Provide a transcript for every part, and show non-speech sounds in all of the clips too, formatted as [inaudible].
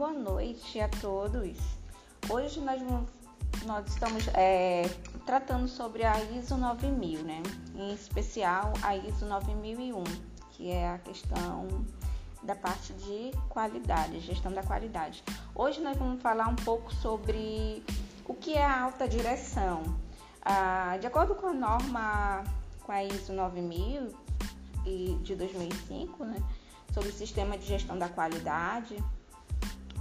boa noite a todos. Hoje nós, nós estamos é, tratando sobre a ISO 9000, né? Em especial a ISO 9001, que é a questão da parte de qualidade, gestão da qualidade. Hoje nós vamos falar um pouco sobre o que é a alta direção. Ah, de acordo com a norma, com a ISO 9000 de 2005, né? Sobre o sistema de gestão da qualidade,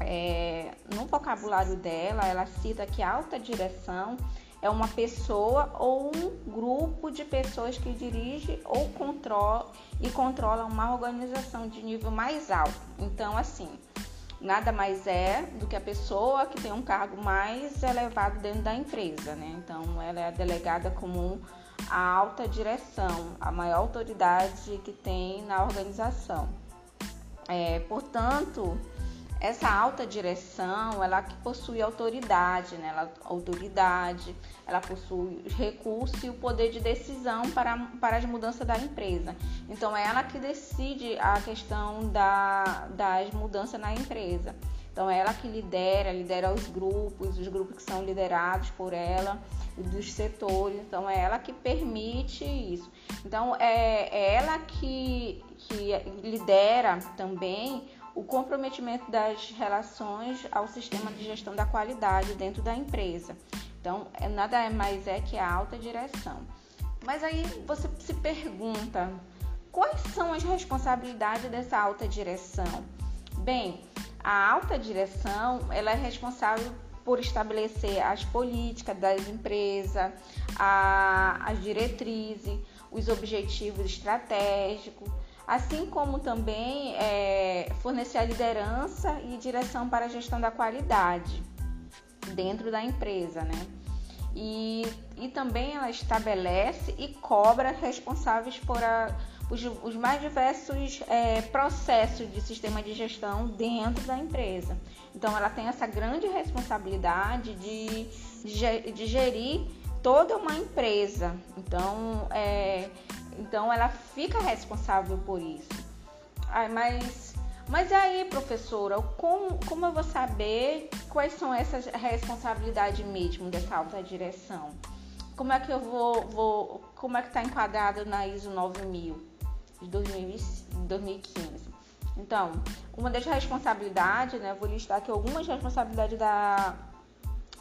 é, no vocabulário dela, ela cita que alta direção é uma pessoa ou um grupo de pessoas que dirige ou controla e controla uma organização de nível mais alto. Então, assim, nada mais é do que a pessoa que tem um cargo mais elevado dentro da empresa, né? Então, ela é delegada como a alta direção, a maior autoridade que tem na organização. É, portanto, essa alta direção, ela que possui autoridade, né? Ela, autoridade, ela possui recursos e o poder de decisão para, para as mudanças da empresa. Então, é ela que decide a questão da, das mudanças na empresa. Então, é ela que lidera, lidera os grupos, os grupos que são liderados por ela, dos setores. Então, é ela que permite isso. Então, é, é ela que, que lidera também o comprometimento das relações ao sistema de gestão da qualidade dentro da empresa. Então, é, nada mais é que a alta direção. Mas aí você se pergunta, quais são as responsabilidades dessa alta direção? Bem, a alta direção, ela é responsável por estabelecer as políticas das empresas, as diretrizes, os objetivos estratégicos, assim como também é, fornecer a liderança e direção para a gestão da qualidade dentro da empresa, né? E, e também ela estabelece e cobra responsáveis por a, os, os, mais diversos é, processos de sistema de gestão dentro da empresa. Então, ela tem essa grande responsabilidade de, de, de gerir toda uma empresa. Então, é, então ela fica responsável por isso. Ai, mas, mas aí, professora, como, como eu vou saber quais são essas responsabilidades mesmo dessa alta direção? Como é que eu vou, vou como é que está enquadrado na ISO 9000 de 2015? Então, uma das responsabilidades, né, vou listar aqui algumas responsabilidades da,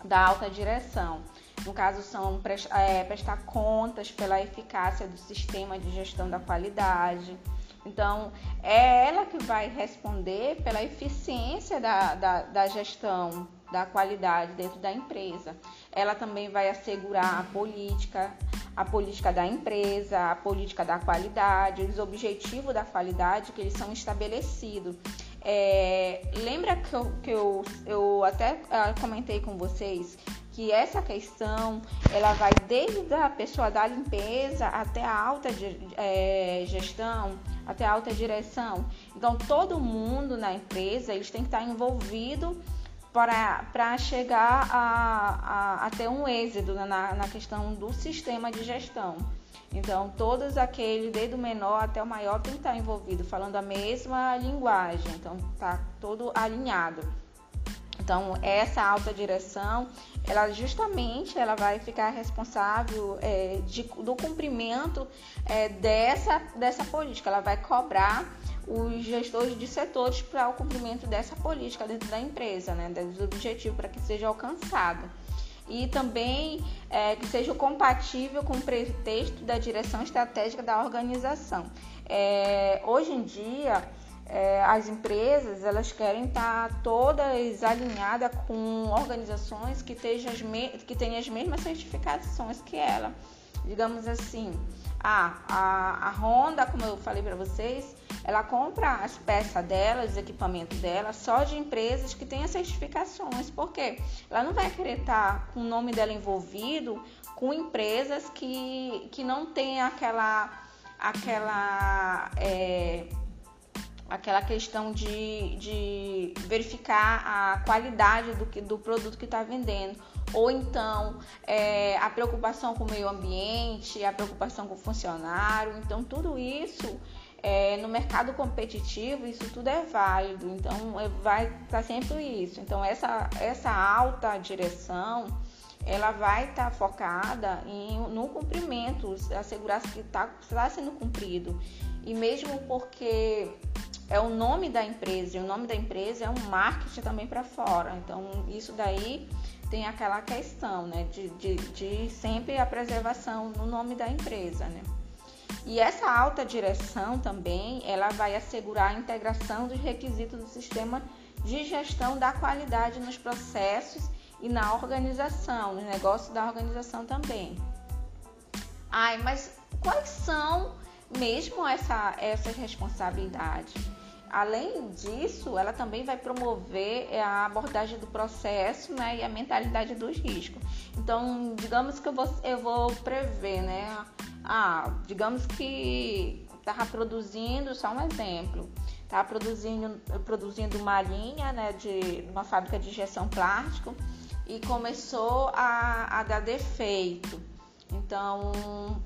da alta direção. No caso, são é, prestar contas pela eficácia do sistema de gestão da qualidade. Então, é ela que vai responder pela eficiência da, da, da gestão da qualidade dentro da empresa. Ela também vai assegurar a política, a política da empresa, a política da qualidade, os objetivos da qualidade que eles são estabelecidos. É, lembra que, eu, que eu, eu até ah, comentei com vocês que essa questão ela vai desde a pessoa da limpeza até a alta é, gestão, até a alta direção. Então todo mundo na empresa eles têm que estar envolvido para chegar a, a, a, ter um êxito na, na questão do sistema de gestão. Então, todos aqueles, desde o menor até o maior, tem que estar envolvido, falando a mesma linguagem. Então, tá todo alinhado. Então, essa alta direção, ela justamente ela vai ficar responsável é, de, do cumprimento é, dessa, dessa política. Ela vai cobrar os gestores de setores para o cumprimento dessa política dentro da empresa, né, dos objetivos para que seja alcançado. E também é, que seja compatível com o pretexto da direção estratégica da organização. É, hoje em dia, é, as empresas elas querem estar todas alinhadas com organizações que, as que tenham as mesmas certificações que ela. Digamos assim, a, a, a Honda, como eu falei para vocês, ela compra as peças dela, os equipamentos dela, só de empresas que têm as certificações. Por quê? Ela não vai querer estar com o nome dela envolvido com empresas que, que não têm aquela, aquela é, aquela questão de, de verificar a qualidade do, que, do produto que está vendendo, ou então é, a preocupação com o meio ambiente, a preocupação com o funcionário. Então, tudo isso é, no mercado competitivo isso tudo é válido, então é, vai estar tá sempre isso. Então essa, essa alta direção ela vai estar tá focada em, no cumprimento, assegurar que está tá sendo cumprido. E mesmo porque é o nome da empresa, e o nome da empresa é um marketing também para fora. Então isso daí tem aquela questão né, de, de, de sempre a preservação no nome da empresa. Né? E essa alta direção também, ela vai assegurar a integração dos requisitos do sistema de gestão da qualidade nos processos e na organização, no negócio da organização também. Ai, mas quais são mesmo essa, essas responsabilidades? Além disso, ela também vai promover a abordagem do processo né, e a mentalidade dos riscos. Então, digamos que eu vou, eu vou prever, né? Ah, digamos que estava produzindo, só um exemplo, estava produzindo, produzindo uma linha né, de uma fábrica de injeção plástico e começou a, a dar defeito. Então,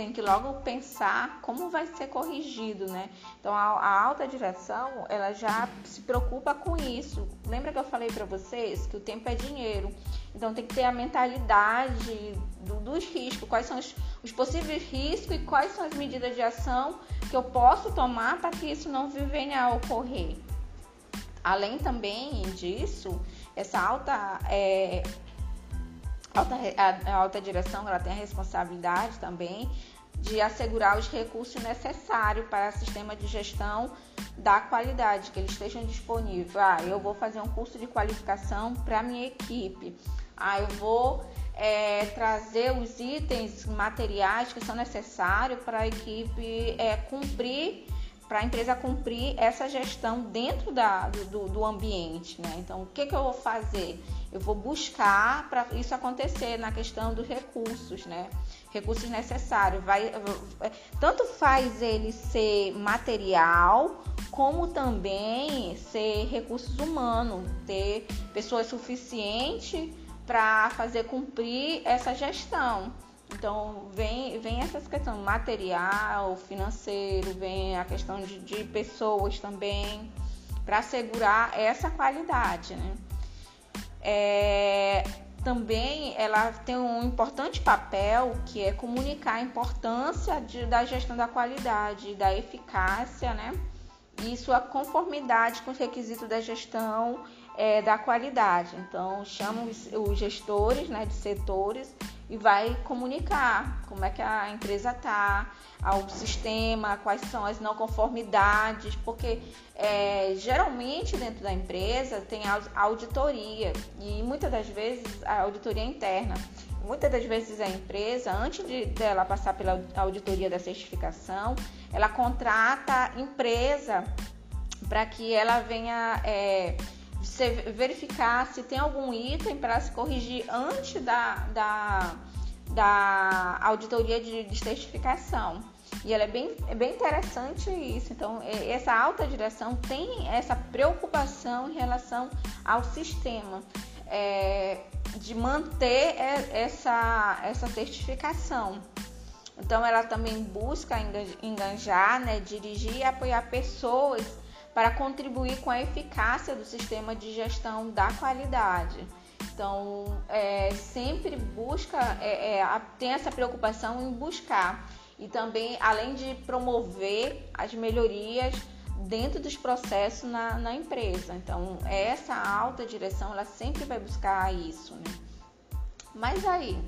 tem que logo pensar como vai ser corrigido, né? Então a, a, alta direção ela já se preocupa com isso. Lembra que eu falei para vocês que o tempo é dinheiro. Então tem que ter a mentalidade do, dos riscos, quais são os, os, possíveis riscos e quais são as medidas de ação que eu posso tomar para que isso não venha a ocorrer. Além também disso, essa alta é, alta, a, a alta direção ela tem a responsabilidade também de assegurar os recursos necessários para o sistema de gestão da qualidade, que eles estejam disponíveis. Ah, eu vou fazer um curso de qualificação para a minha equipe. Ah, eu vou é, trazer os itens materiais que são necessários para a equipe é, cumprir para a empresa cumprir essa gestão dentro da, do, do ambiente. Né? Então, o que, que eu vou fazer? Eu vou buscar para isso acontecer na questão dos recursos, né? Recursos necessários. Vai, tanto faz ele ser material, como também ser recursos humanos, ter pessoas suficientes para fazer cumprir essa gestão. Então, vem, vem essas questões material, financeiro, vem a questão de, de pessoas também, para assegurar essa qualidade. Né? É, também ela tem um importante papel que é comunicar a importância de, da gestão da qualidade, da eficácia, né? E sua conformidade com os requisitos da gestão é, da qualidade. Então, chamam os, os gestores né, de setores e vai comunicar como é que a empresa está, ao sistema, quais são as não conformidades, porque é, geralmente dentro da empresa tem auditoria e muitas das vezes a auditoria é interna. Muitas das vezes a empresa, antes de dela passar pela auditoria da certificação, ela contrata empresa para que ela venha é, verificar se tem algum item para se corrigir antes da, da, da auditoria de, de certificação. E ela é bem, é bem interessante isso. Então, essa alta direção tem essa preocupação em relação ao sistema é, de manter essa, essa certificação. Então, ela também busca engajar, né, dirigir e apoiar pessoas para contribuir com a eficácia do sistema de gestão da qualidade. Então, é, sempre busca, é, é, tem essa preocupação em buscar e também, além de promover as melhorias dentro dos processos na, na empresa. Então, essa alta direção, ela sempre vai buscar isso, né? Mas aí,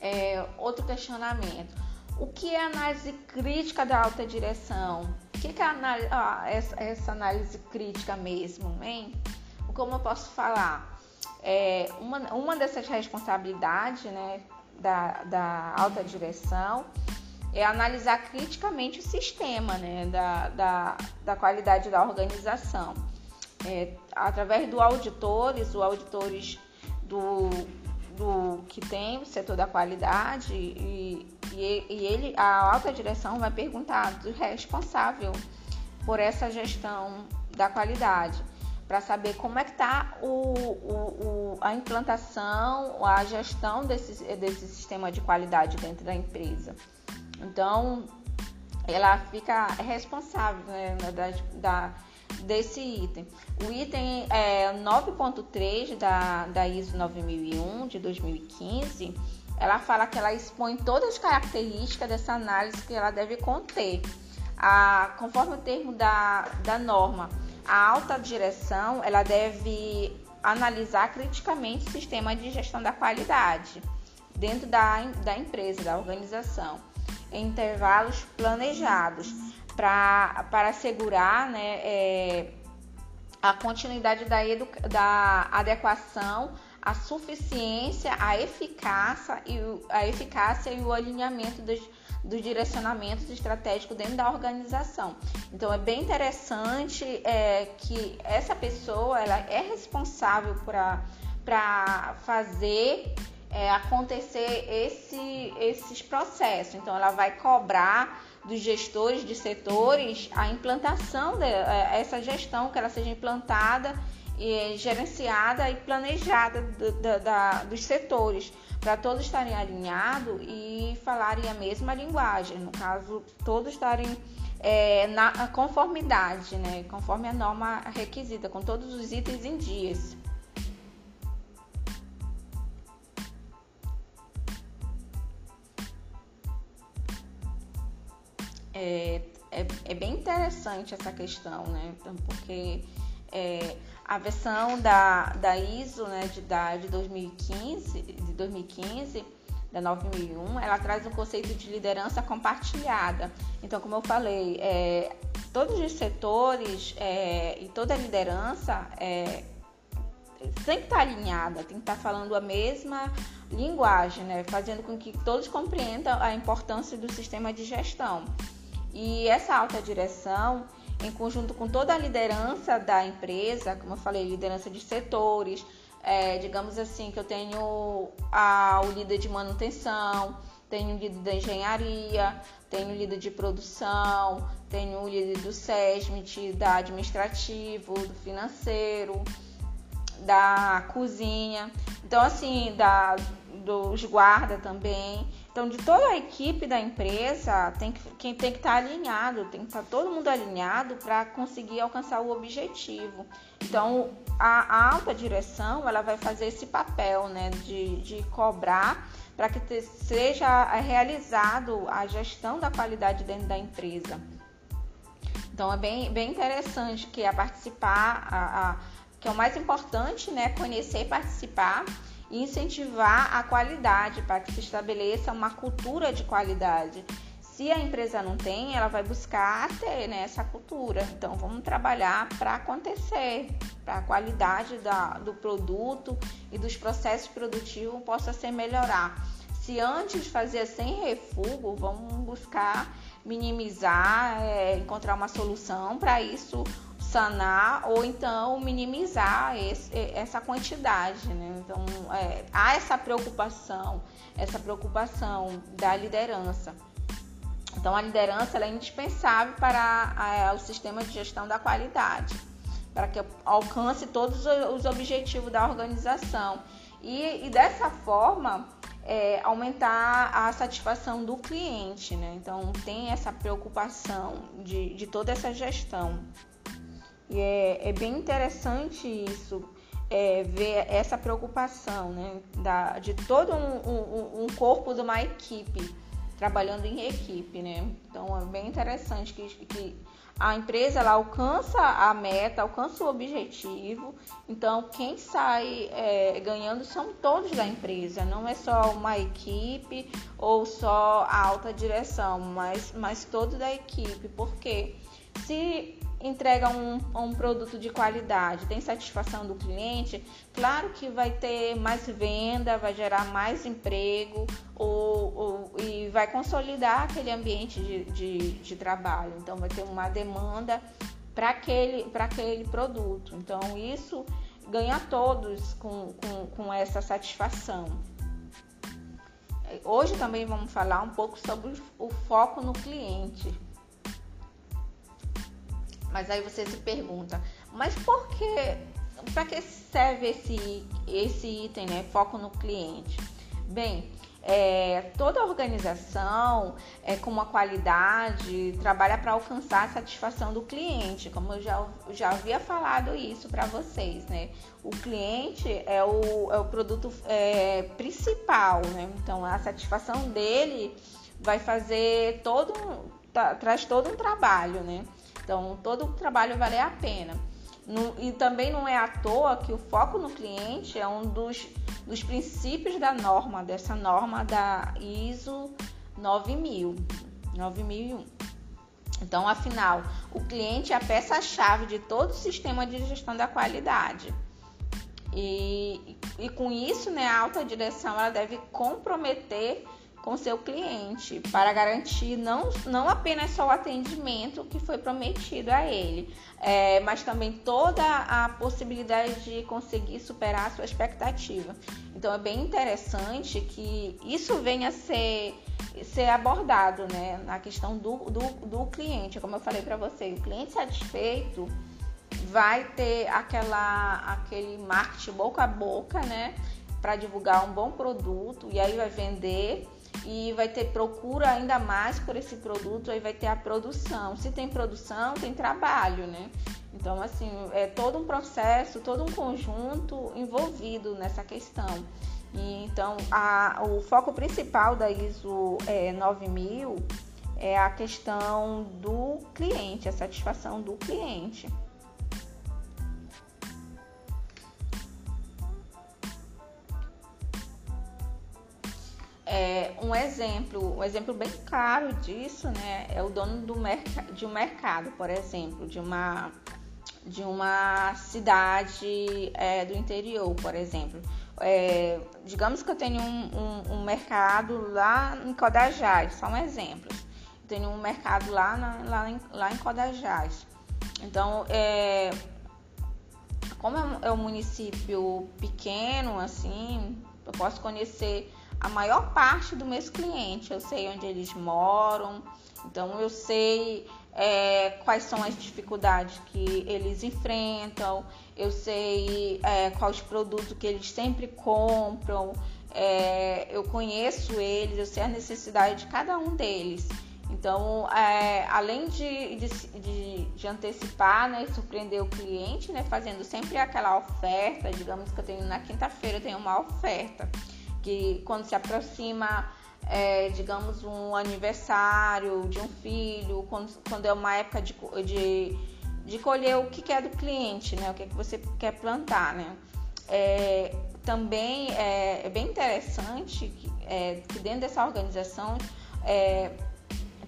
é, outro questionamento. O que é análise crítica da alta direção? O que é ah, essa, essa, análise crítica mesmo, hein? Como eu posso falar? É, uma, uma dessas responsabilidades né, da, da alta direção é analisar criticamente o sistema né, da, da, da qualidade da organização. É, através do auditores, o auditores do, do que tem o setor da qualidade e, e, e ele, a alta direção vai perguntar do responsável por essa gestão da qualidade para saber como é que está a implantação, a gestão desse, desse sistema de qualidade dentro da empresa. Então, ela fica responsável né, da, da, desse item. O item é 9.3 da, da ISO 9001 de 2015, ela fala que ela expõe todas as características dessa análise que ela deve conter. A, conforme o termo da, da norma, a alta direção ela deve analisar criticamente o sistema de gestão da qualidade dentro da, da empresa, da organização, em intervalos planejados para assegurar né, é, a continuidade da, da adequação, a suficiência, a eficácia e o, a eficácia e o alinhamento dos, dos direcionamentos estratégicos dentro da organização. Então é bem interessante é, que essa pessoa ela é responsável para fazer é, acontecer esse, esses processos. Então ela vai cobrar dos gestores de setores a implantação dessa é, gestão, que ela seja implantada e gerenciada e planejada do, da, da, dos setores, para todos estarem alinhados e falarem a mesma linguagem, no caso, todos estarem é, na conformidade, né, conforme a norma requisita, com todos os itens em dias. É, é, é, bem interessante essa questão, né? Então, porque é, a versão da, da ISO né, de, da, de 2015, de 2015 da 9001, ela traz um conceito de liderança compartilhada. Então, como eu falei, é, todos os setores é, e toda a liderança é, tem que estar alinhada, tem que estar falando a mesma linguagem, né? fazendo com que todos compreendam a importância do sistema de gestão. E essa alta direção, em conjunto com toda a liderança da empresa, como eu falei, liderança de setores, é, digamos assim, que eu tenho a, o líder de manutenção, tenho o líder da engenharia, tenho o líder de produção, tenho o líder do SESMIT, da administrativo, do financeiro, da cozinha, então assim, da, dos guarda também. Então, de toda a equipe da empresa, tem que, quem tem que estar alinhado, tem que estar todo mundo alinhado para conseguir alcançar o objetivo. Então, a, a, alta direção ela vai fazer esse papel né, de, de cobrar para que te, seja realizado a gestão da qualidade dentro da empresa. Então, é bem, bem interessante que a participar, a, a, que é o mais importante, né, conhecer e participar e incentivar a qualidade para que se estabeleça uma cultura de qualidade. Se a empresa não tem, ela vai buscar ter né, essa cultura. Então, vamos trabalhar para acontecer, para a qualidade da, do produto e dos processos produtivos possa ser melhorar. Se antes fazia sem refúgio, vamos buscar minimizar, é, encontrar uma solução para isso sanar ou então minimizar esse, essa quantidade. Né? Então, é, há essa preocupação, essa preocupação da liderança. Então, a liderança é indispensável para a, a, o sistema de gestão da qualidade, para que alcance todos os objetivos da organização. E, e dessa forma, é, aumentar a satisfação do cliente. Né? Então, tem essa preocupação de, de toda essa gestão. E é, é bem interessante isso, é, ver essa preocupação né, da, de todo um, um, um, corpo de uma equipe, trabalhando em equipe. Né? Então é bem interessante que, que a empresa ela alcança a meta, alcança o objetivo. Então, quem sai é, ganhando são todos da empresa, não é só uma equipe ou só a alta direção, mas, mas todo da equipe. Porque se entrega um, um produto de qualidade, tem satisfação do cliente, claro que vai ter mais venda, vai gerar mais emprego ou, ou e vai consolidar aquele ambiente de, de, de trabalho. Então, vai ter uma demanda para aquele, aquele produto. Então, isso ganha todos com, com, com essa satisfação. Hoje também vamos falar um pouco sobre o foco no cliente. Mas aí você se pergunta, mas por que, para que serve esse, esse item, né? Foco no cliente. Bem, é, toda organização é, com uma qualidade trabalha para alcançar a satisfação do cliente, como eu já, já havia falado isso para vocês, né? O cliente é o, é o produto é, principal, né? Então a satisfação dele vai fazer todo tá, traz todo um trabalho, né? Então todo o trabalho vale a pena. No, e também não é à toa que o foco no cliente é um dos, dos princípios da norma, dessa norma da ISO 9000, 9001. Então, afinal, o cliente é a peça-chave de todo o sistema de gestão da qualidade. E, e com isso, né, a alta direção ela deve comprometer com seu cliente para garantir não, não apenas só o atendimento que foi prometido a ele, é, mas também toda a possibilidade de conseguir superar a sua expectativa. Então é bem interessante que isso venha a ser, ser abordado né, na questão do, do, do cliente. Como eu falei para você, o cliente satisfeito vai ter aquela, aquele marketing boca a boca, né? Para divulgar um bom produto e aí vai vender e vai ter procura ainda mais por esse produto, aí vai ter a produção. Se tem produção, tem trabalho, né? Então, assim, é todo um processo, todo um conjunto envolvido nessa questão. E, então, a, o foco principal da ISO é, 9000 é a questão do cliente, a satisfação do cliente. É, um exemplo, um exemplo bem claro disso, né, é o dono do de um mercado, por exemplo, de uma de uma cidade é, do interior, por exemplo. É, digamos que eu tenho um, um, um, mercado lá em Codajás, só um exemplo. Eu tenho um mercado lá, na, lá, em, lá em Codajás. Então, é, como é um município pequeno, assim, eu posso conhecer a maior parte do meus clientes. Eu sei onde eles moram, então eu sei é, quais são as dificuldades que eles enfrentam, eu sei é, quais produtos que eles sempre compram, é, eu conheço eles, eu sei a necessidade de cada um deles. Então, é, além de, de, de, antecipar né, surpreender o cliente, né, fazendo sempre aquela oferta, digamos que eu tenho na quinta-feira eu tenho uma oferta que quando se aproxima, é, digamos, um aniversário de um filho, quando, quando é uma época de, de, de colher o que quer do cliente, né? O que, é que você quer plantar, né? É, também é, é, bem interessante que, é, que, dentro dessa organização é,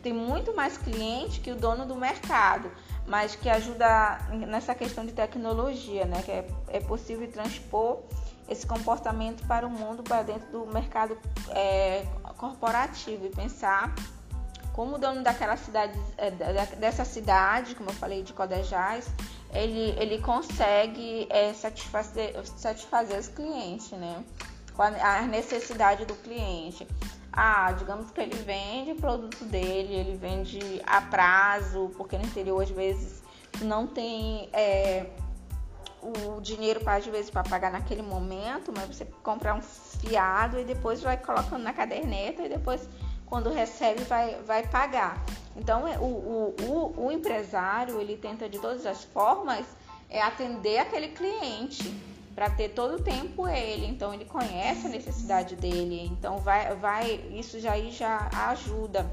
tem muito mais cliente que o dono do mercado, mas que ajuda nessa questão de tecnologia, né? Que é, é possível transpor esse comportamento para o mundo, para dentro do mercado é, corporativo e pensar como o dono daquela cidade, é, dessa cidade, como eu falei, de Codejás, ele, ele consegue é, satisfazer, satisfazer os clientes, né? A necessidade do cliente. Ah, digamos que ele vende o produto dele, ele vende a prazo, porque no interior às vezes não tem é, o dinheiro para às vezes para pagar naquele momento, mas você compra um fiado e depois vai colocando na caderneta e depois quando recebe vai, vai pagar. Então é, o, o, o, o empresário ele tenta de todas as formas é atender aquele cliente para ter todo o tempo ele. Então ele conhece a necessidade dele. Então vai, vai isso já aí já ajuda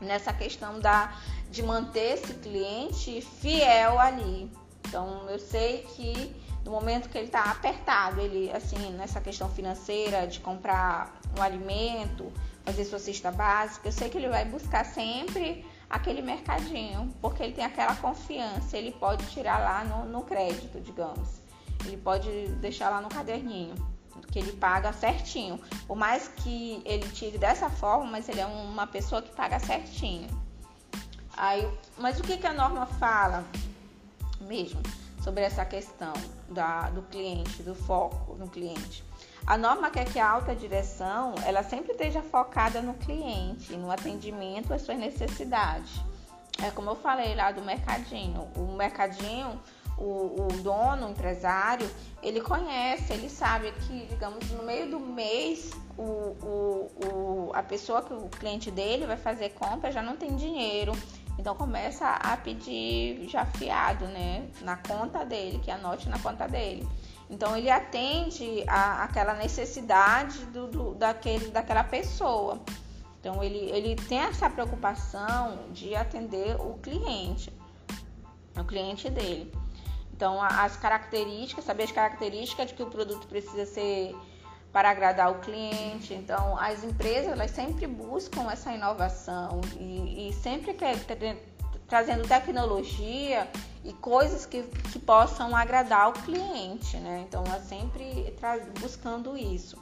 nessa questão da de manter esse cliente fiel ali. Então eu sei que no momento que ele está apertado, ele assim nessa questão financeira de comprar um alimento, fazer sua cesta básica, eu sei que ele vai buscar sempre aquele mercadinho, porque ele tem aquela confiança, ele pode tirar lá no, no crédito, digamos. Ele pode deixar lá no caderninho que ele paga certinho. Por mais que ele tire dessa forma, mas ele é uma pessoa que paga certinho. Aí, mas o que, que a norma fala? Mesmo sobre essa questão da, do cliente, do foco no cliente. A norma quer que a alta direção ela sempre esteja focada no cliente, no atendimento às suas necessidades. É como eu falei lá do mercadinho. O mercadinho, o, o dono, o empresário, ele conhece, ele sabe que, digamos, no meio do mês, o, o, o, a pessoa que o cliente dele vai fazer compra já não tem dinheiro. Então começa a pedir já fiado, né? Na conta dele, que anote na conta dele. Então ele atende a, aquela necessidade do, do, daquele, daquela pessoa. Então ele, ele tem essa preocupação de atender o cliente, o cliente dele. Então as características, saber as características de que o produto precisa ser para agradar o cliente. Então as empresas elas sempre buscam essa inovação e, e sempre quer trazendo tecnologia e coisas que, que possam agradar o cliente, né? Então, é sempre buscando isso.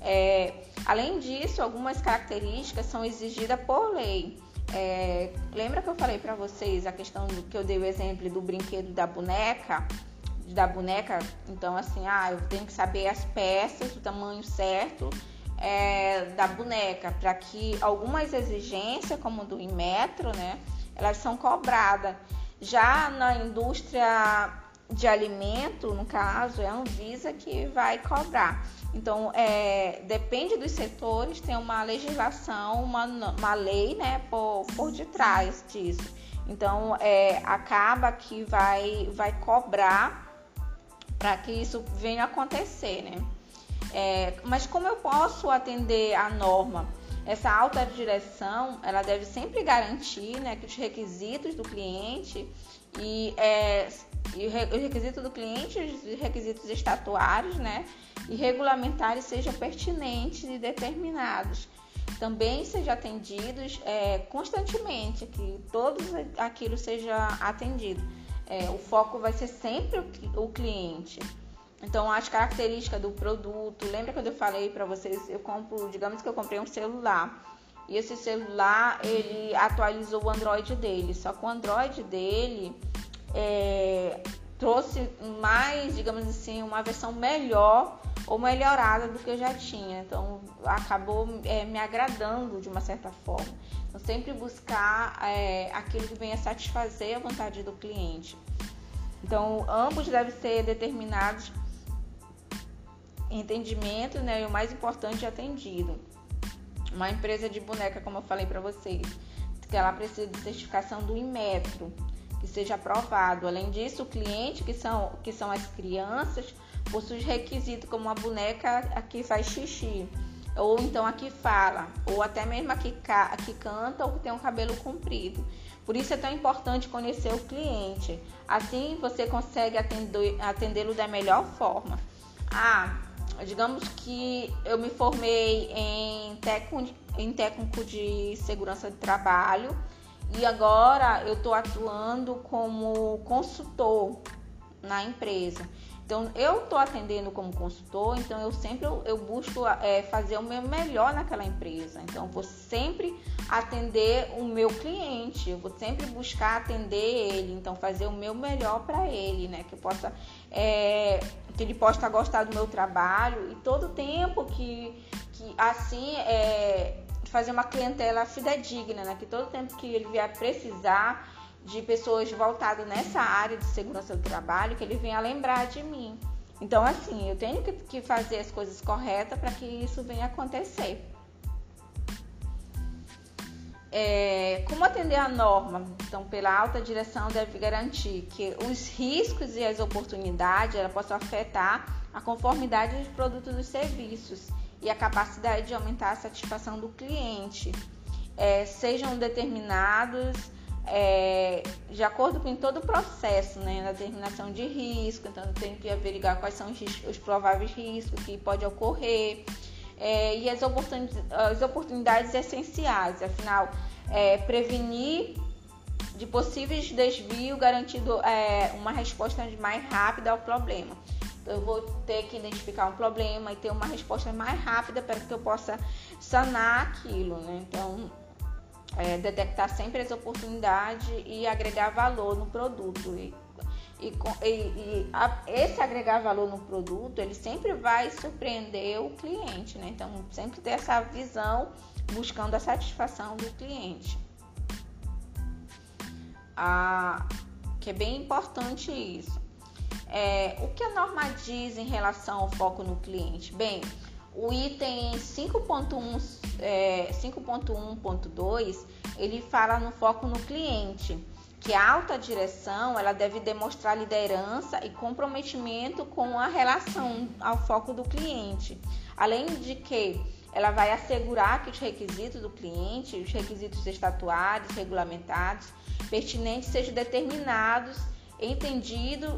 É, além disso, algumas características são exigidas por lei. É, lembra que eu falei para vocês a questão do que eu dei o exemplo do brinquedo da boneca? Da boneca, então assim, ah, eu tenho que saber as peças, o tamanho certo é, da boneca, para que algumas exigências, como do metro, né, elas são cobradas. Já na indústria de alimento, no caso, é a Anvisa que vai cobrar. Então, é, depende dos setores, tem uma legislação, uma, uma lei né, por, por detrás disso. Então, é, acaba que vai, vai cobrar para que isso venha acontecer, né? É, mas como eu posso atender a norma? Essa alta direção, ela deve sempre garantir né, que os requisitos do cliente e, é, e os requisitos do cliente, os requisitos estatuários, né, e regulamentares sejam pertinentes e determinados. Também sejam atendidos é, constantemente, que todos aquilo seja atendido. É, o foco vai ser sempre o, o cliente. Então, as características do produto. Lembra quando eu falei para vocês? Eu compro, digamos que eu comprei um celular. E esse celular, ele atualizou o Android dele. Só que o Android dele é, trouxe mais, digamos assim, uma versão melhor ou melhorada do que eu já tinha. Então, acabou é, me agradando de uma certa forma. Então, sempre buscar é, aquilo que venha satisfazer a vontade do cliente. Então, ambos devem ser determinados entendimento, né? E o mais importante, atendido. Uma empresa de boneca, como eu falei para vocês, que ela precisa de certificação do Inmetro, que seja aprovado. Além disso, o cliente, que são, que são as crianças, possui requisitos como a boneca que faz xixi, ou então a que fala, ou até mesmo a que, a que canta ou que tem um cabelo comprido. Por isso é tão importante conhecer o cliente. Assim você consegue atendê-lo da melhor forma. Ah, digamos que eu me formei em técnico, em técnico de segurança de trabalho e agora eu estou atuando como consultor na empresa. Então eu estou atendendo como consultor, então eu sempre eu, eu busco é, fazer o meu melhor naquela empresa. Então eu vou sempre atender o meu cliente, eu vou sempre buscar atender ele, então fazer o meu melhor para ele, né? Que eu possa é, que ele possa gostar do meu trabalho e todo o tempo que, que assim é, fazer uma clientela fidedigna, né? Que todo tempo que ele vier precisar de pessoas voltadas nessa área de segurança do trabalho, que ele venha lembrar de mim. Então, assim, eu tenho que, fazer as coisas corretas para que isso venha acontecer. É, como atender a norma? Então, pela alta direção deve garantir que os riscos e as oportunidades ela possam afetar a conformidade dos produtos e serviços e a capacidade de aumentar a satisfação do cliente. É, sejam determinados é, de acordo com todo o processo, né, na determinação de risco, então tem que averiguar quais são os, os prováveis riscos que pode ocorrer é, e as oportunidades, as oportunidades essenciais, afinal, é, prevenir de possíveis desvios, garantindo é, uma resposta mais rápida ao problema. Então, eu vou ter que identificar um problema e ter uma resposta mais rápida para que eu possa sanar aquilo, né? Então, é, detectar sempre as oportunidades e agregar valor no produto. E, e, e a, esse agregar valor no produto, ele sempre vai surpreender o cliente, né? Então, sempre ter essa visão buscando a satisfação do cliente. A que é bem importante isso. É, o que a norma diz em relação ao foco no cliente? Bem, o item 5.1, é, 5.1.2 ele fala no foco no cliente, que a alta direção ela deve demonstrar liderança e comprometimento com a relação ao foco do cliente, além de que ela vai assegurar que os requisitos do cliente, os requisitos estatuários, regulamentados, pertinentes sejam determinados, entendidos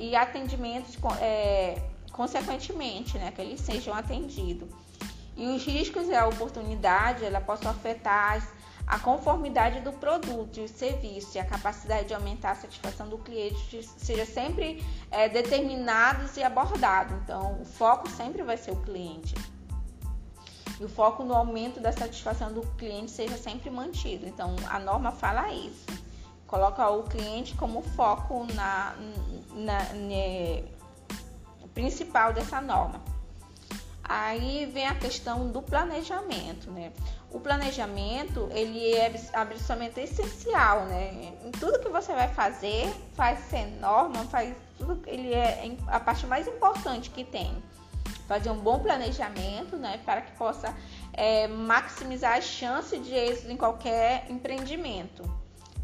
e atendimentos é, consequentemente, né, que eles sejam atendidos. E os riscos e a oportunidade, ela possam afetar a conformidade do produto e o serviço e a capacidade de aumentar a satisfação do cliente seja sempre é, determinados e abordado. Então, o foco sempre vai ser o cliente. E o foco no aumento da satisfação do cliente seja sempre mantido. Então, a norma fala isso. Coloca o cliente como foco na, na, na principal dessa norma. Aí vem a questão do planejamento, né? O planejamento, ele é absolutamente essencial, né? Em tudo que você vai fazer, faz ser norma, faz tudo, ele é a parte mais importante que tem. Fazer um bom planejamento, né? Para que possa é, maximizar as chances de êxito em qualquer empreendimento.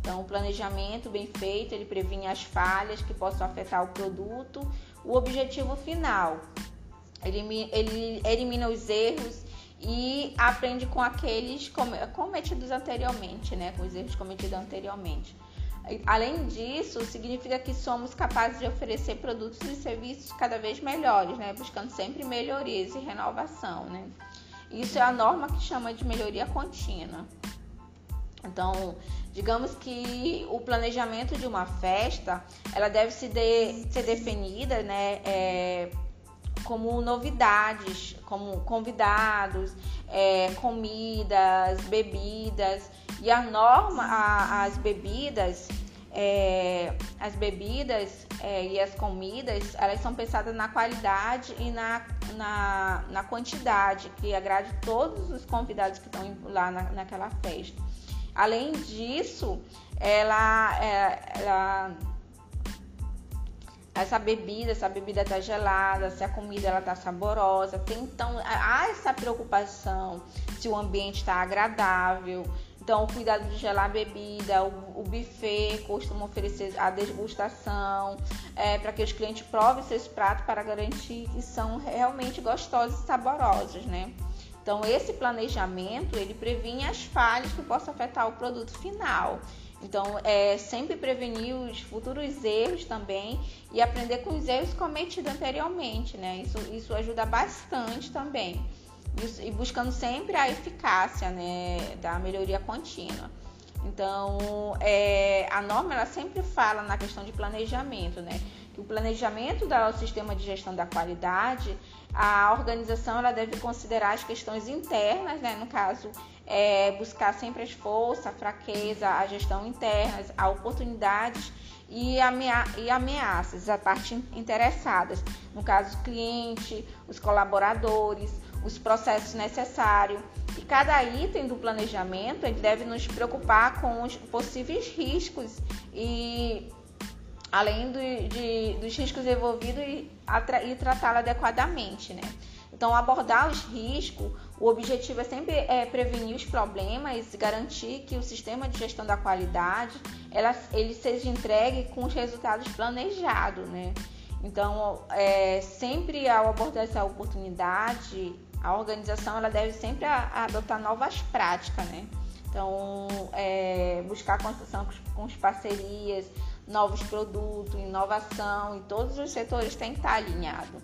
Então, o planejamento bem feito, ele previne as falhas que possam afetar o produto, o objetivo final. Ele, ele elimina os erros e aprende com aqueles cometidos anteriormente, né? Com os erros cometidos anteriormente. Além disso, significa que somos capazes de oferecer produtos e serviços cada vez melhores, né? Buscando sempre melhorias e renovação, né? Isso é a norma que chama de melhoria contínua. Então, digamos que o planejamento de uma festa, ela deve se de, ser definida, né, é, como novidades, como convidados, é, comidas, bebidas e a norma, a, as bebidas, é, as bebidas é, e as comidas, elas são pensadas na qualidade e na, na, na quantidade que agrade todos os convidados que estão lá na, naquela festa. Além disso, ela, é, ela essa bebida, essa bebida tá gelada, se a comida ela tá saborosa, tem então há essa preocupação se o ambiente está agradável. Então, o cuidado de gelar a bebida, o, o buffet costuma oferecer a degustação, é, para que os clientes provem seus pratos para garantir que são realmente gostosos e saborosos, né? Então, esse planejamento, ele previne as falhas que possam afetar o produto final. Então, é sempre prevenir os futuros erros também e aprender com os erros cometidos anteriormente, né? Isso, isso ajuda bastante também. E buscando sempre a eficácia, né, da melhoria contínua. Então, é, a norma ela sempre fala na questão de planejamento, né? Que o planejamento do sistema de gestão da qualidade a organização ela deve considerar as questões internas, né? no caso, é, buscar sempre as forças, a fraqueza, a gestão interna, as oportunidades e, amea e ameaças, a parte interessadas, no caso, o cliente, os colaboradores, os processos necessários. E cada item do planejamento ele deve nos preocupar com os possíveis riscos e além do, de, dos riscos envolvidos e, e tratá-la adequadamente, né? Então, abordar os riscos, o objetivo é sempre é, prevenir os problemas e garantir que o sistema de gestão da qualidade ela, ele seja entregue com os resultados planejados, né? Então, é, sempre ao abordar essa oportunidade, a organização ela deve sempre a, a adotar novas práticas, né? Então, é, buscar construção com, com parcerias, novos produtos, inovação, e todos os setores têm que estar alinhados.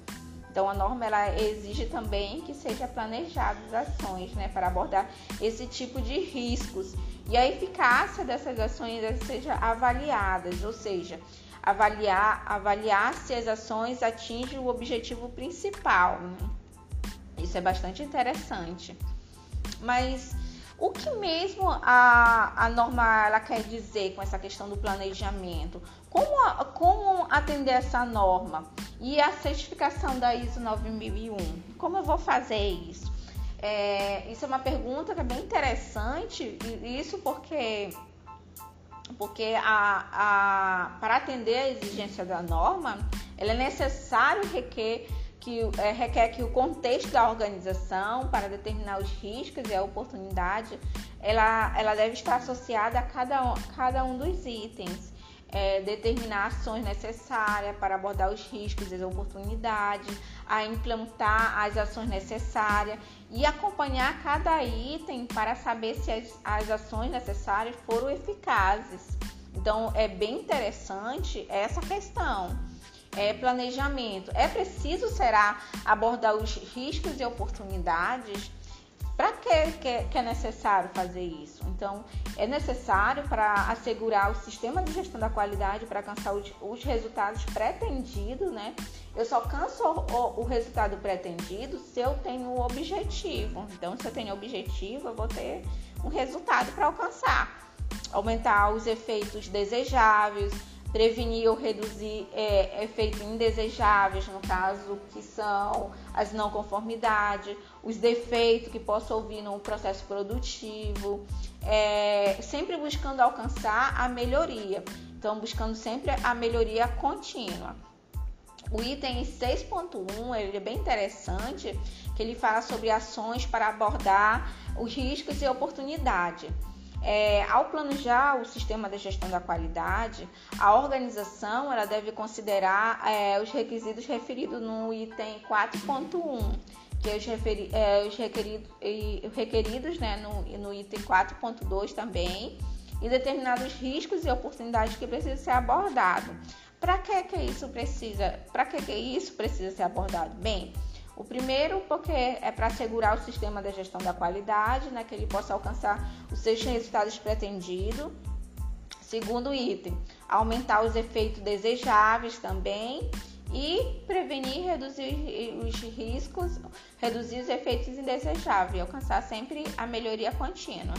Então a norma ela exige também que seja planejadas ações, né, para abordar esse tipo de riscos e a eficácia dessas ações seja avaliadas, ou seja, avaliar avaliar se as ações atingem o objetivo principal. Né? Isso é bastante interessante. Mas o que mesmo a, a norma ela quer dizer com essa questão do planejamento? Como, como atender essa norma? E a certificação da ISO 9001? Como eu vou fazer isso? É, isso é uma pergunta que é bem interessante, isso porque porque a, a, para atender a exigência da norma, ela é necessário requer que, é, requer que o contexto da organização para determinar os riscos e a oportunidade, ela, ela deve estar associada a cada, cada um dos itens é, determinar ações necessárias para abordar os riscos e as oportunidades, a implantar as ações necessárias e acompanhar cada item para saber se as, as ações necessárias foram eficazes. Então, é bem interessante essa questão. É, planejamento. É preciso, será, abordar os riscos e oportunidades para que, que, que, é necessário fazer isso? Então, é necessário para assegurar o sistema de gestão da qualidade para alcançar os, os, resultados pretendidos, né? Eu só alcanço o, o, resultado pretendido se eu tenho o objetivo. Então, se eu tenho objetivo, eu vou ter um resultado para alcançar. Aumentar os efeitos desejáveis, prevenir ou reduzir é, efeitos indesejáveis, no caso que são as não conformidades, os defeitos que possam ouvir no processo produtivo, é, sempre buscando alcançar a melhoria. Então, buscando sempre a melhoria contínua. O item 6.1 ele é bem interessante, que ele fala sobre ações para abordar os riscos e oportunidades. É, ao planejar o sistema de gestão da qualidade, a organização ela deve considerar é, os requisitos referidos no item 4.1, que é os, referi, é, os requeridos, requeridos né, no, no item 4.2 também, e determinados riscos e oportunidades que precisam ser abordados. Para que, que isso precisa? Para que, que isso precisa ser abordado? Bem, o primeiro, porque é para assegurar o sistema da gestão da qualidade, né, que ele possa alcançar os seus resultados pretendidos. Segundo item, aumentar os efeitos desejáveis também e prevenir, reduzir os riscos, reduzir os efeitos indesejáveis alcançar sempre a melhoria contínua.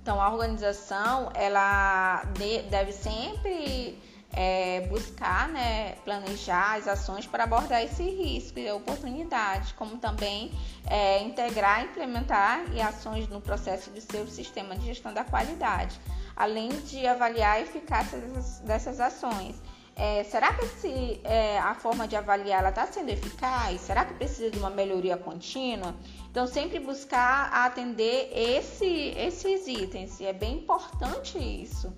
Então, a organização ela deve sempre é, buscar, né, planejar as ações para abordar esse risco e oportunidades, como também é, integrar, implementar e ações no processo de seu sistema de gestão da qualidade, além de avaliar a eficácia dessas, dessas ações. É, será que esse, é, a forma de avaliar está sendo eficaz? Será que precisa de uma melhoria contínua? Então, sempre buscar atender esse, esses itens, é bem importante isso.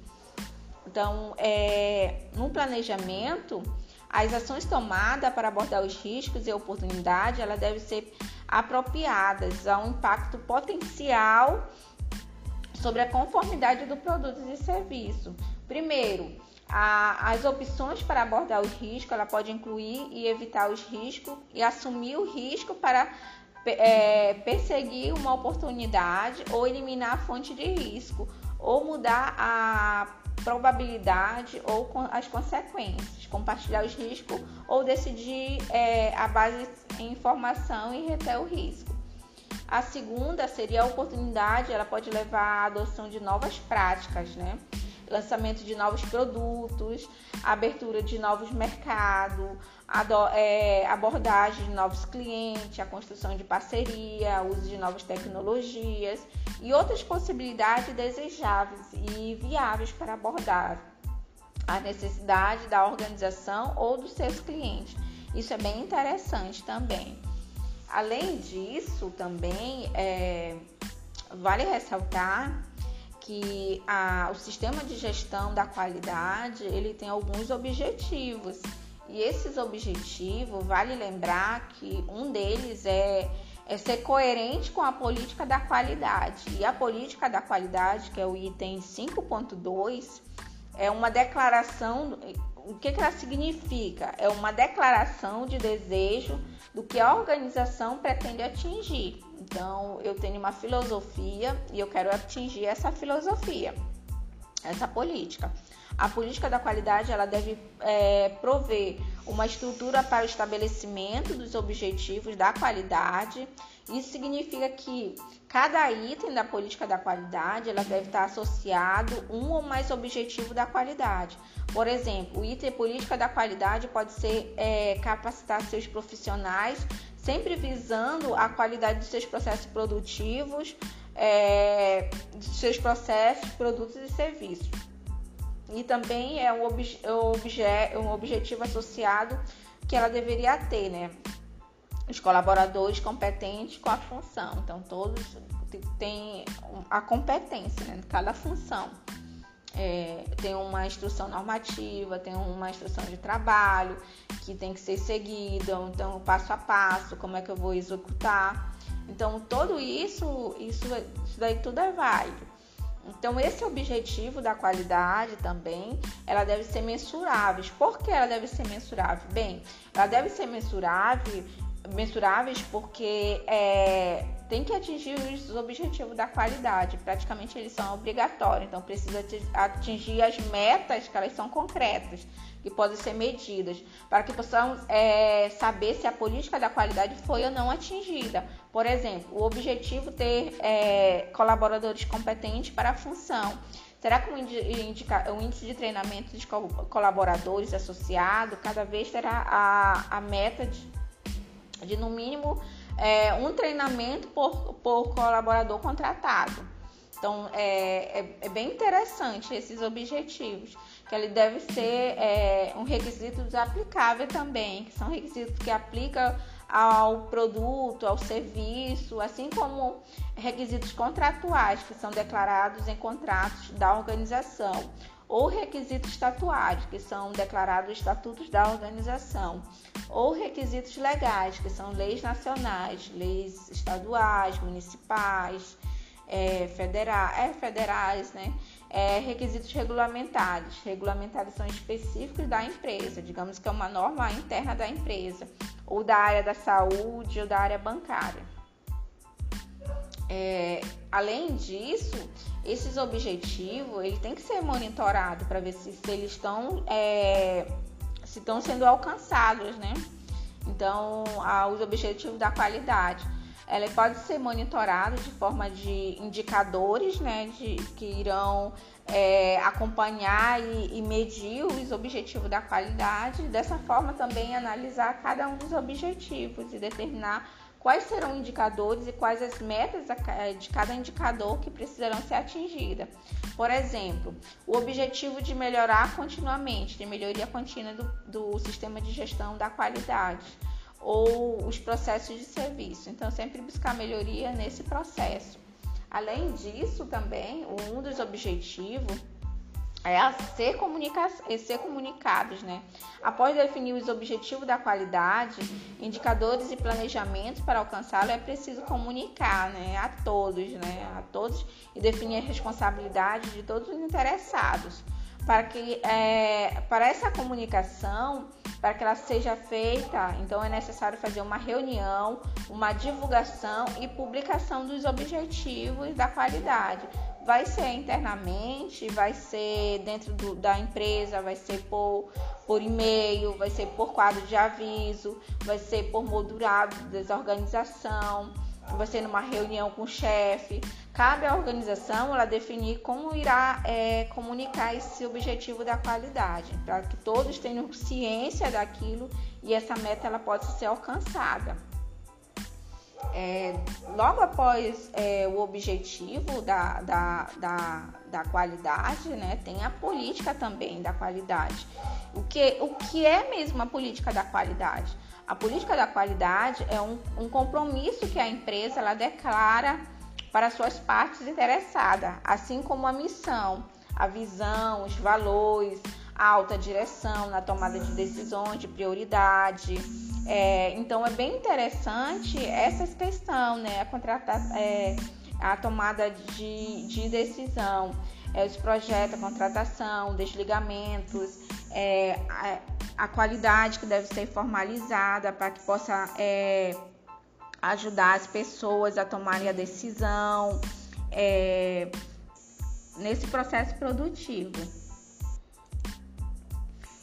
Então, é, no planejamento, as ações tomadas para abordar os riscos e oportunidades, ela deve ser apropriadas ao impacto potencial sobre a conformidade do produto e serviço. Primeiro, a, as opções para abordar os riscos, ela pode incluir e evitar os riscos e assumir o risco para é, perseguir uma oportunidade ou eliminar a fonte de risco ou mudar a probabilidade ou as consequências, compartilhar os riscos ou decidir é, a base em informação e reter o risco. A segunda seria a oportunidade, ela pode levar à adoção de novas práticas, né? Lançamento de novos produtos, abertura de novos mercados, é, abordagem de novos clientes, a construção de parceria, uso de novas tecnologias e outras possibilidades desejáveis e viáveis para abordar a necessidade da organização ou dos seus clientes. Isso é bem interessante também. Além disso, também é, vale ressaltar que a, o sistema de gestão da qualidade ele tem alguns objetivos e esses objetivos, vale lembrar que um deles é, é ser coerente com a política da qualidade. E a política da qualidade, que é o item 5.2, é uma declaração. O que, que ela significa? É uma declaração de desejo do que a organização pretende atingir. Então, eu tenho uma filosofia e eu quero atingir essa filosofia, essa política. A política da qualidade ela deve é, prover uma estrutura para o estabelecimento dos objetivos da qualidade. Isso significa que cada item da política da qualidade ela deve estar associado um ou mais objetivo da qualidade. Por exemplo, o item política da qualidade pode ser é, capacitar seus profissionais, sempre visando a qualidade dos seus processos produtivos, é, de seus processos, produtos e serviços. E também é um, obje, obje, um objetivo associado que ela deveria ter, né? Os colaboradores competentes com a função. Então, todos têm a competência, né? Cada função. É, tem uma instrução normativa, tem uma instrução de trabalho que tem que ser seguida, então passo a passo, como é que eu vou executar. Então, tudo isso, isso, isso daí tudo é válido. Então, esse objetivo da qualidade também, ela deve ser mensurável. Por que ela deve ser mensurável? Bem, ela deve ser mensurável, mensuráveis porque é, tem que atingir os objetivos da qualidade. Praticamente eles são obrigatórios, então precisa atingir as metas que elas são concretas que podem ser medidas, para que possamos é, saber se a política da qualidade foi ou não atingida. Por exemplo, o objetivo ter é, colaboradores competentes para a função. Será que o, o índice de treinamento de colaboradores associado cada vez terá a, a meta de, de no mínimo é, um treinamento por, por colaborador contratado? Então, é, é, é bem interessante esses objetivos que ele deve ser é, um requisito aplicável também, que são requisitos que aplicam ao produto, ao serviço, assim como requisitos contratuais que são declarados em contratos da organização, ou requisitos estatuários, que são declarados estatutos da organização, ou requisitos legais, que são leis nacionais, leis estaduais, municipais, é, federais, é, federais, né? é, requisitos regulamentares. Regulamentares são específicos da empresa, digamos que é uma norma interna da empresa, ou da área da saúde ou da área bancária. É, além disso, esses objetivos ele tem que ser monitorado para ver se, se, eles estão é, se estão sendo alcançados, né? Então, os objetivos da qualidade ela pode ser monitorada de forma de indicadores, né, de, que irão é, acompanhar e, e, medir os objetivos da qualidade. Dessa forma, também analisar cada um dos objetivos e determinar quais serão indicadores e quais as metas de cada indicador que precisarão ser atingidas. Por exemplo, o objetivo de melhorar continuamente, de melhoria contínua do, do sistema de gestão da qualidade ou os processos de serviço. Então, sempre buscar melhoria nesse processo. Além disso, também, um dos objetivos é ser, comunica é ser comunicados, né? Após definir os objetivos da qualidade, indicadores e planejamentos para alcançá-lo, é preciso comunicar, né, a todos, né, a todos e definir a responsabilidade de todos os interessados para que é, para essa comunicação, para que ela seja feita, então é necessário fazer uma reunião, uma divulgação e publicação dos objetivos da qualidade. Vai ser internamente, vai ser dentro do, da empresa, vai ser por, por e-mail, vai ser por quadro de aviso, vai ser por modulado de desorganização você numa reunião com o chefe. Cabe à organização ela definir como irá é, comunicar esse objetivo da qualidade, para que todos tenham ciência daquilo e essa meta ela possa ser alcançada. É, logo após é, o objetivo da, da, da, da, qualidade, né, tem a política também da qualidade. O que, o que é mesmo a política da qualidade? A política da qualidade é um, um compromisso que a empresa ela declara para suas partes interessadas, assim como a missão, a visão, os valores, alta direção na tomada de decisões, de prioridade. É, então é bem interessante essa questão, né? A, contratar, é, a tomada de, de decisão, é, os projetos, a contratação, desligamentos, é, a, a, qualidade que deve ser formalizada para que possa é, ajudar as pessoas a tomarem a decisão é, nesse processo produtivo.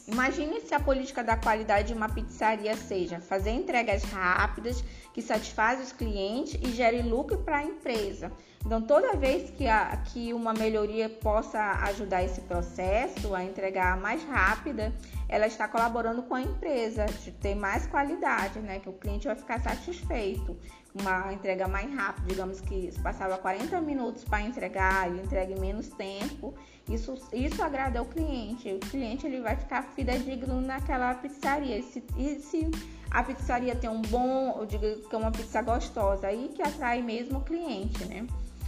Imagine se a política da qualidade de uma pizzaria seja fazer entregas rápidas que satisfazem os clientes e gere lucro para a empresa. Então, toda vez que, a, que uma melhoria possa ajudar esse processo a entregar mais rápida, ela está colaborando com a empresa de ter mais qualidade, né? Que o cliente vai ficar satisfeito. uma entrega mais rápida, digamos que passava 40 minutos para entregar e entrega menos tempo, isso, isso agrada ao cliente. O cliente ele vai ficar fidedigno naquela pizzaria. E se, e se a pizzaria tem um bom, eu digo que é uma pizza gostosa, aí que atrai mesmo o cliente, né?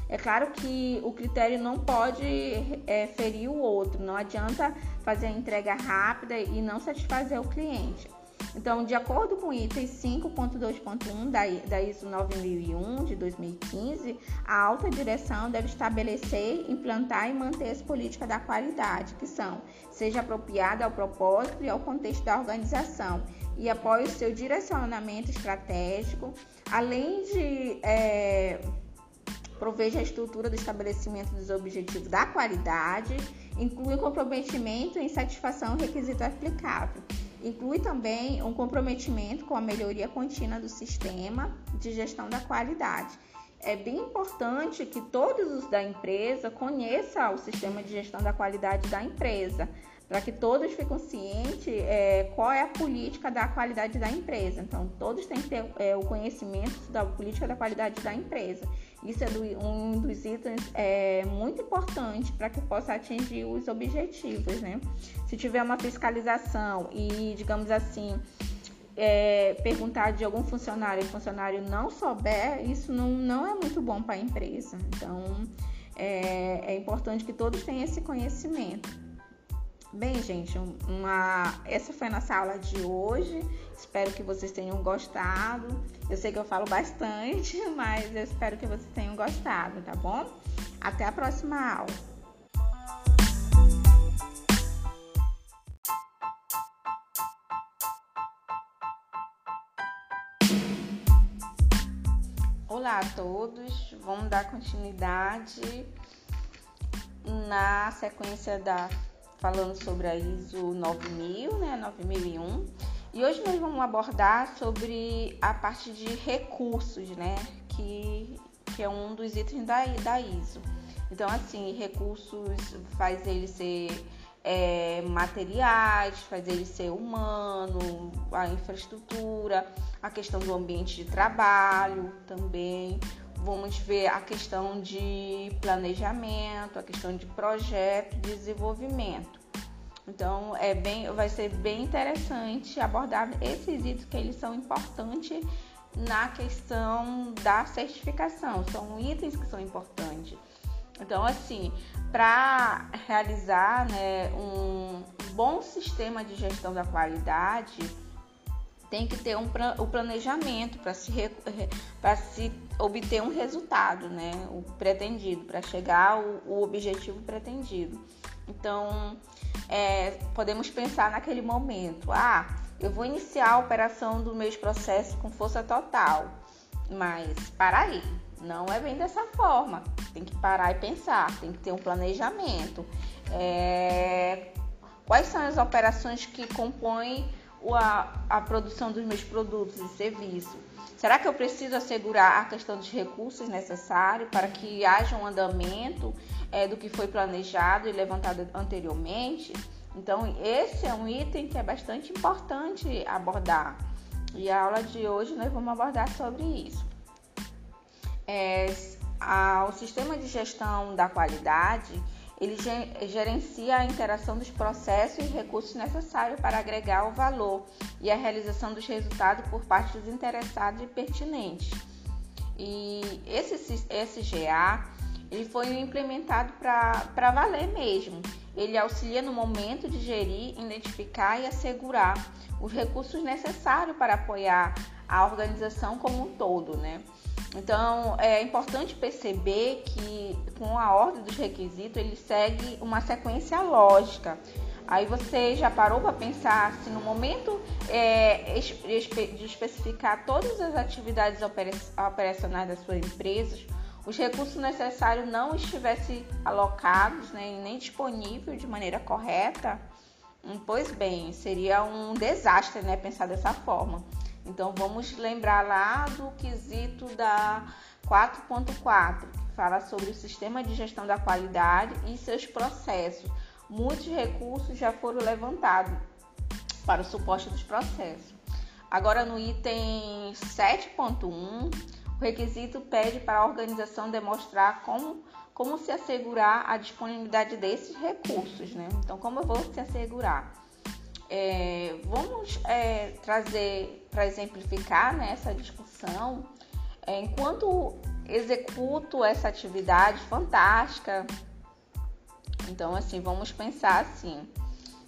É claro que o critério não pode é, ferir o outro, não adianta fazer a entrega rápida e não satisfazer o cliente. Então, de acordo com o item 5.2.1 da, ISO 9001 de 2015, a alta direção deve estabelecer, implantar e manter as políticas da qualidade, que são seja apropriada ao propósito e ao contexto da organização e apoie o seu direcionamento estratégico, além de é, proveja a estrutura do estabelecimento dos objetivos da qualidade, inclui comprometimento em satisfação requisito aplicável Inclui também um comprometimento com a melhoria contínua do sistema de gestão da qualidade. É bem importante que todos os da empresa conheçam o sistema de gestão da qualidade da empresa, para que todos fiquem cientes é, qual é a política da qualidade da empresa. Então, todos têm que ter é, o conhecimento da política da qualidade da empresa. Isso é do, um dos itens é, muito importante para que possa atingir os objetivos, né? Se tiver uma fiscalização e, digamos assim, é, perguntar de algum funcionário e o funcionário não souber, isso não, não é muito bom para a empresa. Então, é, é importante que todos tenham esse conhecimento. Bem, gente, uma... essa foi a nossa aula de hoje. Espero que vocês tenham gostado. Eu sei que eu falo bastante, [laughs] mas eu espero que vocês tenham gostado, tá bom? Até a próxima aula. Olá a todos, vamos dar continuidade na sequência da falando sobre a ISO 9000, né, 9001. E hoje nós vamos abordar sobre a parte de recursos, né, que, que é um dos itens da, da ISO. Então, assim, recursos faz ele ser é, materiais, faz ele ser humano, a infraestrutura, a questão do ambiente de trabalho também, vamos ver a questão de planejamento, a questão de projeto, desenvolvimento. Então, é bem, vai ser bem interessante abordar esses itens que eles são importantes na questão da certificação. São itens que são importantes. Então, assim, para realizar né, um bom sistema de gestão da qualidade, tem que ter um o planejamento para se, se obter um resultado, né? O pretendido, para chegar ao, ao, objetivo pretendido. Então, é, podemos pensar naquele momento: ah, eu vou iniciar a operação dos meus processos com força total, mas para aí, não é bem dessa forma. Tem que parar e pensar, tem que ter um planejamento. É, quais são as operações que compõem a, a produção dos meus produtos e serviços? Será que eu preciso assegurar a questão dos recursos necessários para que haja um andamento é, do que foi planejado e levantado anteriormente? Então, esse é um item que é bastante importante abordar. E a aula de hoje nós vamos abordar sobre isso. É, a, o sistema de gestão da qualidade ele gerencia a interação dos processos e recursos necessários para agregar o valor e a realização dos resultados por parte dos interessados e pertinentes. E esse SGA ele foi implementado para valer mesmo. Ele auxilia no momento de gerir, identificar e assegurar os recursos necessários para apoiar a organização como um todo, né? Então é importante perceber que com a ordem dos requisitos ele segue uma sequência lógica. Aí você já parou para pensar se no momento é, de especificar todas as atividades operacionais das suas empresas, os recursos necessários não estivessem alocados né, nem disponíveis de maneira correta, hum, pois bem, seria um desastre né, pensar dessa forma. Então vamos lembrar lá do quesito da 4.4, que fala sobre o sistema de gestão da qualidade e seus processos. Muitos recursos já foram levantados para o suporte dos processos. Agora no item 7.1, O requisito pede para a organização demonstrar como, como se assegurar a disponibilidade desses recursos, né? Então, como eu vou se assegurar? É, vamos é, trazer para exemplificar né, essa discussão. É, enquanto executo essa atividade fantástica, então assim vamos pensar assim: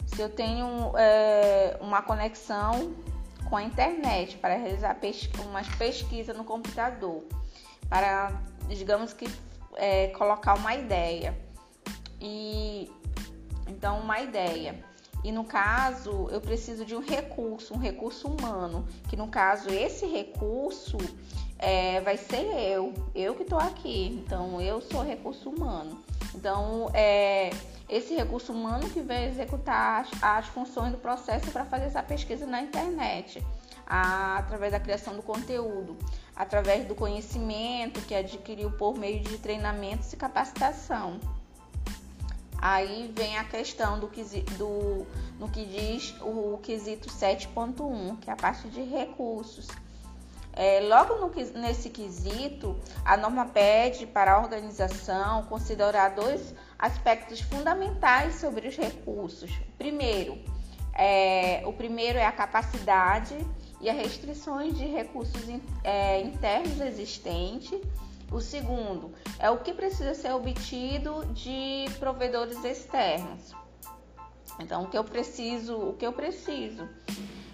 se eu tenho é, uma conexão com a internet para realizar pesqu umas pesquisas no computador, para digamos que é, colocar uma ideia e então uma ideia e no caso, eu preciso de um recurso, um recurso humano, que no caso esse recurso é, vai ser eu, eu que estou aqui. Então eu sou recurso humano. Então é esse recurso humano que vai executar as, as funções do processo para fazer essa pesquisa na internet, a, através da criação do conteúdo, através do conhecimento que adquiriu por meio de treinamentos e capacitação. Aí vem a questão do, do no que diz o quesito 7.1, que é a parte de recursos. É, logo no, nesse quesito, a norma pede para a organização considerar dois aspectos fundamentais sobre os recursos. Primeiro, é, o primeiro é a capacidade e as restrições de recursos é, internos existentes o segundo é o que precisa ser obtido de provedores externos. Então, o que eu preciso, o que eu preciso.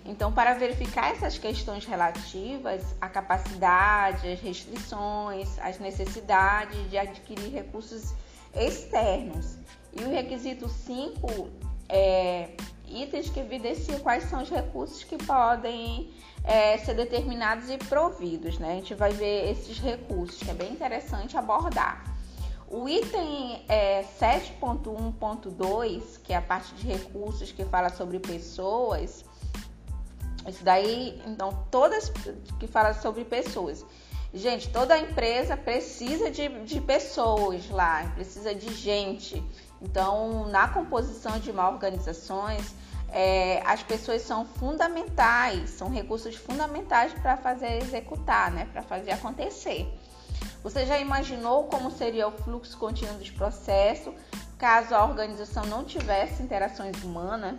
Então, para verificar essas questões relativas à capacidade, às restrições, às necessidades de adquirir recursos externos. E o requisito 5 é itens que evidenciam quais são os recursos que podem é, ser determinados e providos. Né? A gente vai ver esses recursos, que é bem interessante abordar. O item é, 7.1.2, que é a parte de recursos que fala sobre pessoas, isso daí, então, todas que fala sobre pessoas. Gente, toda empresa precisa de, de pessoas lá, precisa de gente. Então, na composição de mal organizações, é, as pessoas são fundamentais, são recursos fundamentais para fazer executar, né? Para fazer acontecer. Você já imaginou como seria o fluxo contínuo dos processos caso a organização não tivesse interações humanas?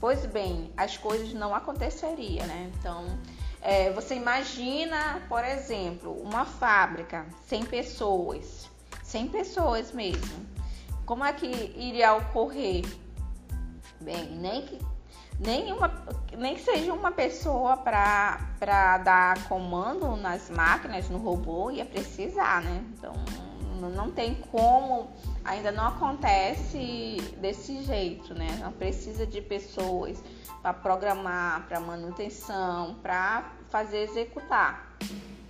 Pois bem, as coisas não aconteceriam, né? Então, é, você imagina, por exemplo, uma fábrica sem pessoas, sem pessoas mesmo. Como é que iria ocorrer? Bem, nem que nem, uma, nem que seja uma pessoa para dar comando nas máquinas, no robô, ia precisar, né? Então não tem como, ainda não acontece desse jeito, né? Não precisa de pessoas para programar, para manutenção, para fazer executar.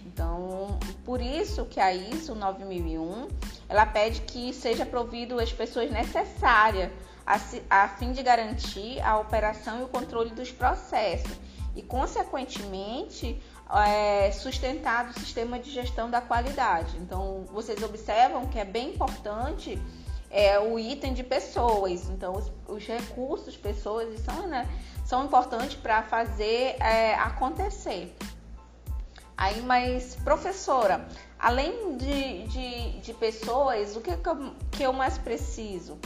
Então, por isso que a ISO 9001, ela pede que seja provido as pessoas necessárias a, a fim de garantir a operação e o controle dos processos e, consequentemente, é, sustentado o sistema de gestão da qualidade. Então, vocês observam que é bem importante é, o item de pessoas. Então, os, os recursos, pessoas, são, né, são importantes para fazer é, acontecer. Aí, mas, professora, além de, de, de pessoas, o que, que, eu, que eu mais preciso?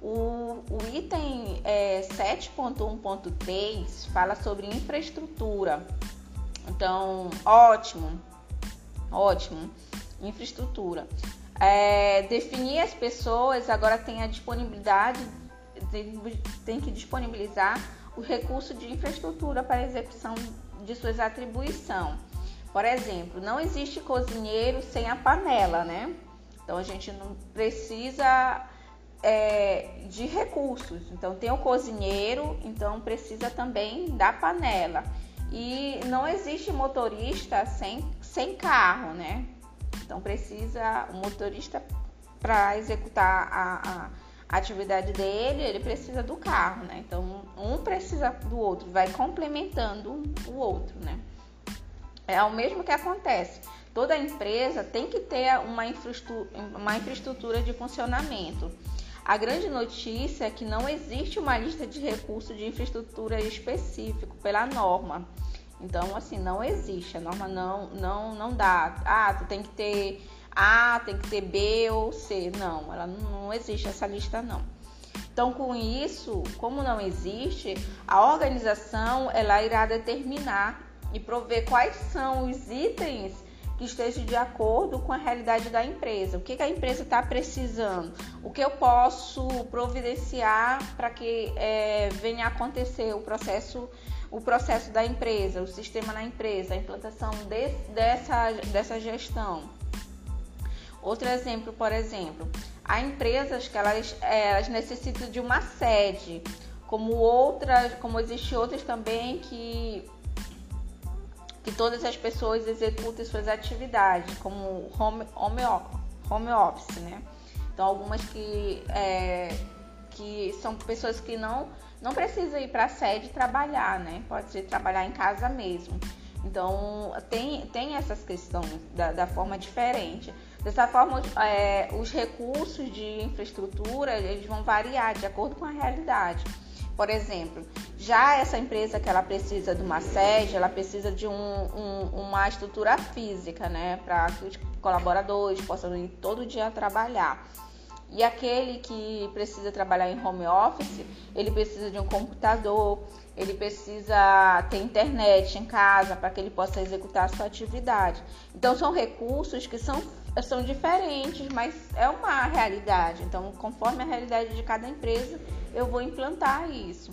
O, o item é, 7.1.3 fala sobre infraestrutura. Então, ótimo, ótimo, infraestrutura. É, definir as pessoas, agora tem a disponibilidade, tem que disponibilizar o recurso de infraestrutura para execução de suas atribuições. Por exemplo, não existe cozinheiro sem a panela, né? Então a gente não precisa é, de recursos. Então tem o cozinheiro, então precisa também da panela. E não existe motorista sem, sem carro, né? Então precisa o motorista para executar a, a, atividade dele, ele precisa do carro, né? Então um precisa do outro, vai complementando o outro, né? É o mesmo que acontece. Toda empresa tem que ter uma infraestrutura, uma infraestrutura de funcionamento. A grande notícia é que não existe uma lista de recursos de infraestrutura específico pela norma. Então, assim, não existe. A norma não, não, não dá. Ah, tu tem que ter A, tem que ter B ou C. Não, ela não existe essa lista, não. Então, com isso, como não existe, a organização ela irá determinar e prover quais são os itens que estejam de acordo com a realidade da empresa. O que, que a empresa está precisando? O que eu posso providenciar para que é, venha acontecer o processo, o processo da empresa, o sistema na empresa, a implantação de, dessa, dessa gestão. Outro exemplo, por exemplo, há empresas que elas, é, elas necessitam de uma sede, como outras, como existem outras também que que todas as pessoas executem suas atividades, como home, home, home office, né? Então, algumas que, é, que são pessoas que não, não precisam ir para a sede trabalhar, né? Pode ser trabalhar em casa mesmo. Então, tem, tem essas questões da, da forma diferente. Dessa forma, é, os recursos de infraestrutura eles vão variar de acordo com a realidade. Por exemplo, já essa empresa que ela precisa de uma sede, ela precisa de um, um, uma estrutura física, né, para que os colaboradores possam ir todo dia trabalhar. E aquele que precisa trabalhar em home office, ele precisa de um computador, ele precisa ter internet em casa para que ele possa executar a sua atividade. Então são recursos que são, são diferentes, mas é uma realidade. Então, conforme a realidade de cada empresa, eu vou implantar isso.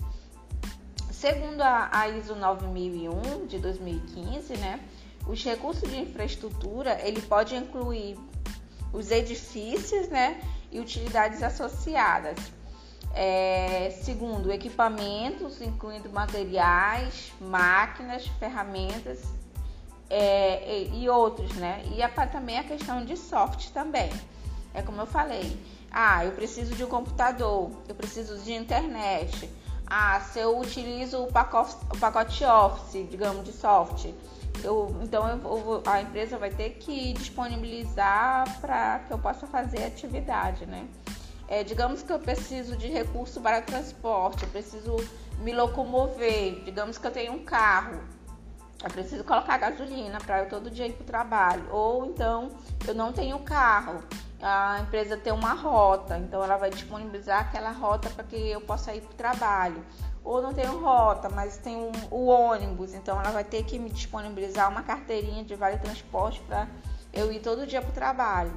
Segundo a, a ISO 9001 de 2015, né, os recursos de infraestrutura ele pode incluir os edifícios, né, e utilidades associadas. É, segundo, equipamentos, incluindo materiais, máquinas, ferramentas é, e, e, outros, né? E a, também a questão de software também. É como eu falei, ah, eu preciso de um computador, eu preciso de internet. Ah, se eu utilizo o pacote, o pacote Office, digamos, de software, eu, então eu, a empresa vai ter que disponibilizar para que eu possa fazer atividade, né? É, digamos que eu preciso de recurso para transporte, eu preciso me locomover, digamos que eu tenho um carro, eu preciso colocar gasolina para eu todo dia ir para o trabalho, ou então eu não tenho carro, a empresa tem uma rota, então ela vai disponibilizar aquela rota para que eu possa ir para o trabalho. Ou não tenho rota, mas tem um, o ônibus, então ela vai ter que me disponibilizar uma carteirinha de vale transporte para eu ir todo dia para o trabalho.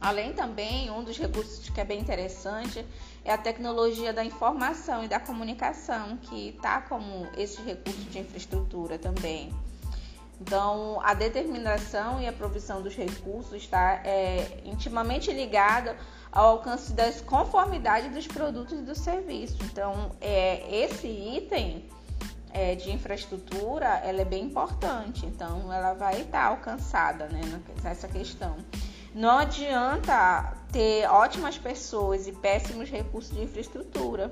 Além também, um dos recursos que é bem interessante é a tecnologia da informação e da comunicação, que está como esse recurso de infraestrutura também. Então, a determinação e a provisão dos recursos está é, intimamente ligada ao alcance das conformidades dos produtos e do serviço. Então, é, esse item é, de infraestrutura ela é bem importante. Então, ela vai estar alcançada né, nessa questão. Não adianta ter ótimas pessoas e péssimos recursos de infraestrutura